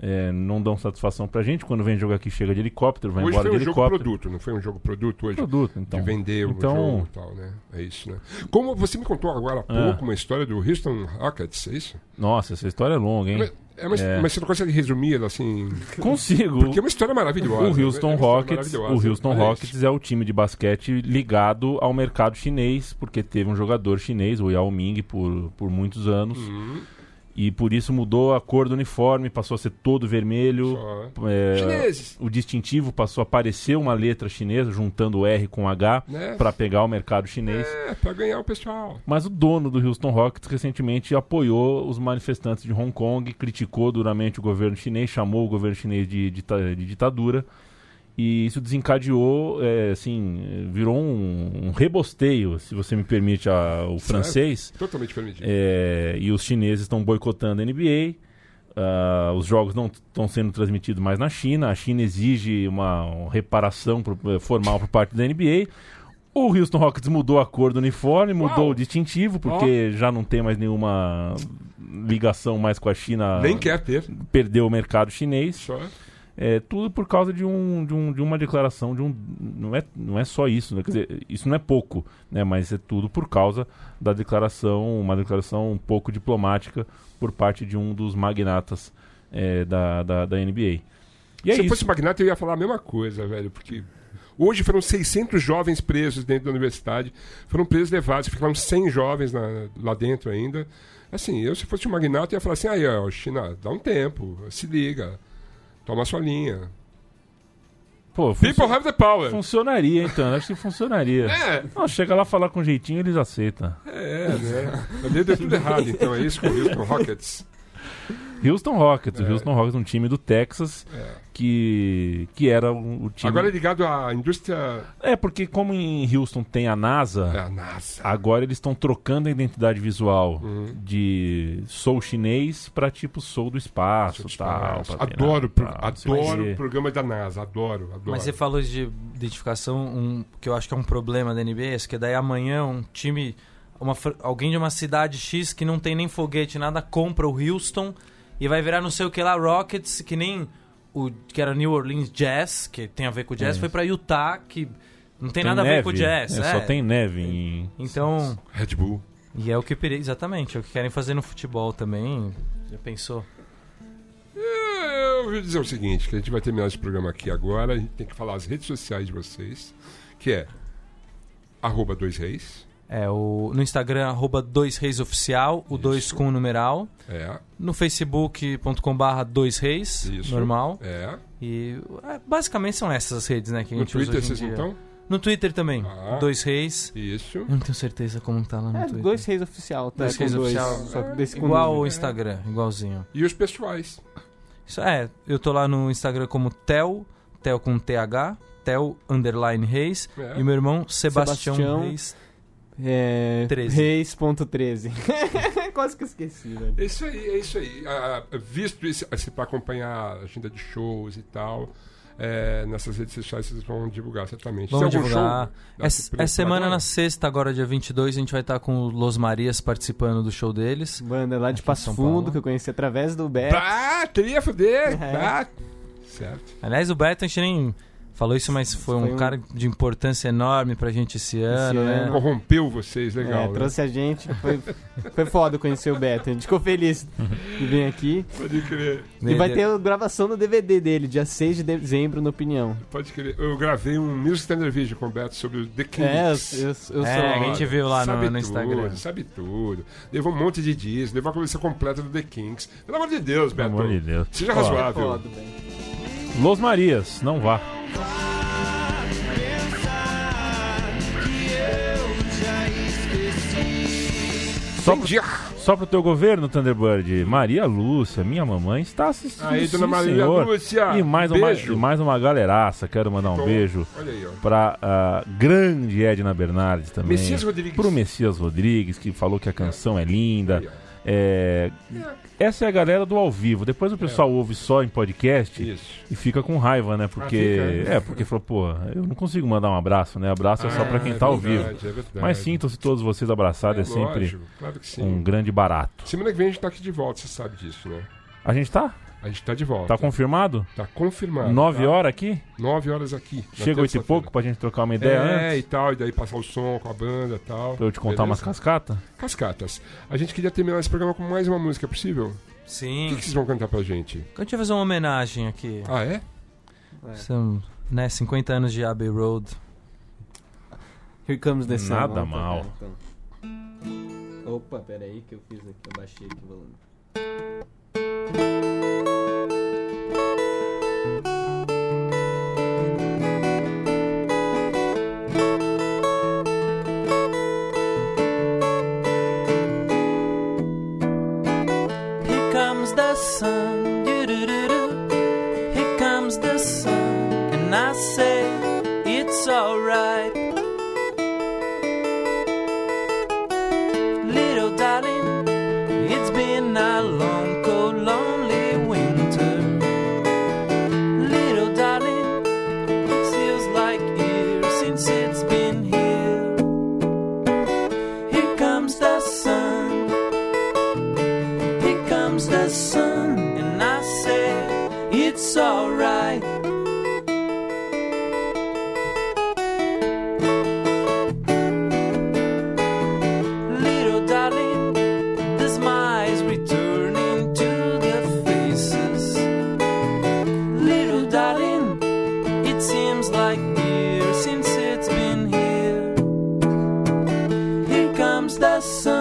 eh, não dão satisfação pra gente. Quando vem jogar aqui, chega de helicóptero, vai Hoje embora foi de um jogo helicóptero. produto, não foi um jogo produto hoje? Produto, então. de vender o então, jogo e tal, né? É isso, né? Como você me contou agora há pouco uma história do Houston Rockets, é isso? Nossa, essa história é longa, hein? Mas, é, mas, É. mas você não consegue resumir ela assim? Consigo. Porque é uma história maravilhosa. O é Houston história Rockets, o. Houston Rockets é o time de basquete ligado ao mercado chinês, porque teve um jogador chinês, o Yao Ming, por, por muitos anos. Uhum. E por isso mudou a cor do uniforme, passou a ser todo vermelho. Só. É, Chineses. o distintivo passou a aparecer uma letra chinesa, juntando o R com o H, Né? para pegar o mercado chinês. É, pra ganhar o pessoal. Mas o dono do Houston Rockets recentemente apoiou os manifestantes de Hong Kong, criticou duramente o governo chinês, chamou o governo chinês de, dita- de ditadura. E isso desencadeou, é, assim, virou um, um rebosteio, se você me permite a- o francês. Totalmente permitido. É, e os chineses estão boicotando a NBA. ah, os jogos não estão sendo transmitidos mais na China. A China exige uma, uma reparação pro- eh, formal por parte da NBA. O Houston Rockets mudou a cor do uniforme, mudou Uau! o distintivo, porque já não tem mais nenhuma ligação mais com a China. Nem quer ter. Perdeu o mercado chinês. Só. É, tudo por causa de, um, de, um, de uma declaração de um. Não é, não é só isso, né? Quer dizer, isso não é pouco, né? Mas é tudo por causa da declaração, uma declaração um pouco diplomática por parte de um dos magnatas é, da, da, da NBA. E é Se eu fosse magnata, eu ia falar a mesma coisa, velho, porque hoje foram 600 jovens presos dentro da universidade, foram presos levados, ficaram 100 jovens na- lá dentro ainda. Assim, eu se fosse um magnata, eu ia falar assim, aí, ó, China, dá um tempo, se liga, toma sua linha. Pô, People have the power. funcionaria, então. Acho que funcionaria. É, Não, chega lá falar com jeitinho, eles aceitam. é, né? Ali deu tudo errado, então é isso com o Houston Rockets. Houston Rockets. É. O Houston Rockets, um time do Texas É. que, que era o, o time. Agora é ligado à indústria. É, porque como em Houston tem a NASA, É, a NASA. agora eles estão trocando a identidade visual Uhum. de sou chinês pra tipo sou do espaço, tal. pra ver, Adoro, pro- tal, adoro o programa da NASA, adoro, adoro. Mas você falou de identificação, um, que eu acho que é um problema da NBA, é que daí amanhã um time, uma alguém de uma cidade X que não tem nem foguete, nada, compra o Houston e vai virar não sei o que lá, Rockets, que nem o que era New Orleans Jazz, que tem a ver com o jazz, É. foi pra Utah, que não tem, Tem nada a ver neve, com o jazz. é, é. Só tem neve em... Então, Red Bull. e é o que exatamente, é o que querem fazer no futebol também. Já pensou? É, Eu vou dizer o seguinte, que a gente vai terminar esse programa aqui agora, a gente tem que falar as redes sociais de vocês, que é Arroba dois reis. É o, no Instagram, arroba dois reis oficial, o dois com numeral. É, No facebook.com.br dois reis, isso. normal. É. E é, basicamente são essas as redes, né, que a gente usa Twitter em vocês não estão? No Twitter também, Ah. dois reis. Isso. Eu não tenho certeza como tá lá no É, Twitter. dois reis oficial, tá? Dois reis dois, oficial. só que desse com Igual o Instagram, igualzinho. E os pessoais. Isso, é, eu tô lá no Instagram como Tel, Tel com TH, Tel underline Reis. É. E meu irmão Sebastião, Sebastião. Reis. É, 13. Reis.13. Quase que eu esqueci, velho. É isso aí, é isso aí. Ah, visto isso, assim, para acompanhar a agenda de shows e tal, é, nessas redes sociais vocês vão divulgar certamente. Vamos divulgar. É, é semana agora? na sexta, agora dia 22, a gente vai estar com o Los Marias participando do show deles. Banda lá de Passo Fundo, que eu conheci através do Beto. Bah, teria fuder! É. Bah. Certo. Aliás, o Beto, a gente nem falou isso, mas foi um, Foi um- cara de importância enorme pra gente esse ano, né? ano. Corrompeu vocês, legal. é, né? trouxe a gente. Foi, foi foda conhecer o Beto. A gente ficou feliz de vir aqui. Pode crer, E vai ter a gravação no DVD dele, dia 6 de dezembro, no Opinião. pode crer. Eu gravei um Music Standard Video com o Beto sobre o The Kings. É, eu, eu, eu É, sou. a gente viu lá no, no Instagram. Tudo, sabe tudo. Levou um monte de discos, levou a coleção completa do The Kings. Pelo amor de Deus, Pelo Beto. amor de Deus. Seja Ó, razoável. Foda. Los Marias, não vá. Só pro, só pro teu governo, Thunderbird, Maria Lúcia, minha mamãe, está assistindo. Aí, dona sim, Maria senhor. Lúcia. E mais, uma, beijo. e mais uma galeraça. Quero mandar um Tom, beijo Olha aí, ó. pra a grande Edna Bernardes também. Messias Rodrigues. Pro Messias Rodrigues, que falou que a canção é linda. Aí. É, essa é a galera do ao vivo. Depois o pessoal ouve só em podcast Isso. e fica com raiva, né? Porque. Ah, fica. é, porque falou, pô, eu não consigo mandar um abraço, né? Abraço é só pra quem Ah, tá é ao vivo. verdade, é verdade. Mas sintam-se todos vocês abraçados, é, sempre lógico, claro que sim. um grande barato. Semana que vem a gente tá aqui de volta, você sabe disso, né? A gente tá? A gente tá de volta. Tá confirmado? Tá confirmado. Nove tá? horas aqui? Nove horas aqui. Chega oito e pouco pra gente trocar uma ideia É, antes? e tal, e daí passar o som com a banda e tal. Pra eu te contar umas Beleza? cascatas? Cascatas. A gente queria terminar esse programa com mais uma música, é possível? O Sim. que, que vocês vão cantar pra gente? A gente vai fazer uma homenagem aqui. Ah, é? São, né, 50 anos de Abbey Road. Here comes the sun. Nada mal. então. Opa, peraí que eu fiz aqui, eu baixei aqui o volume. Here The sun.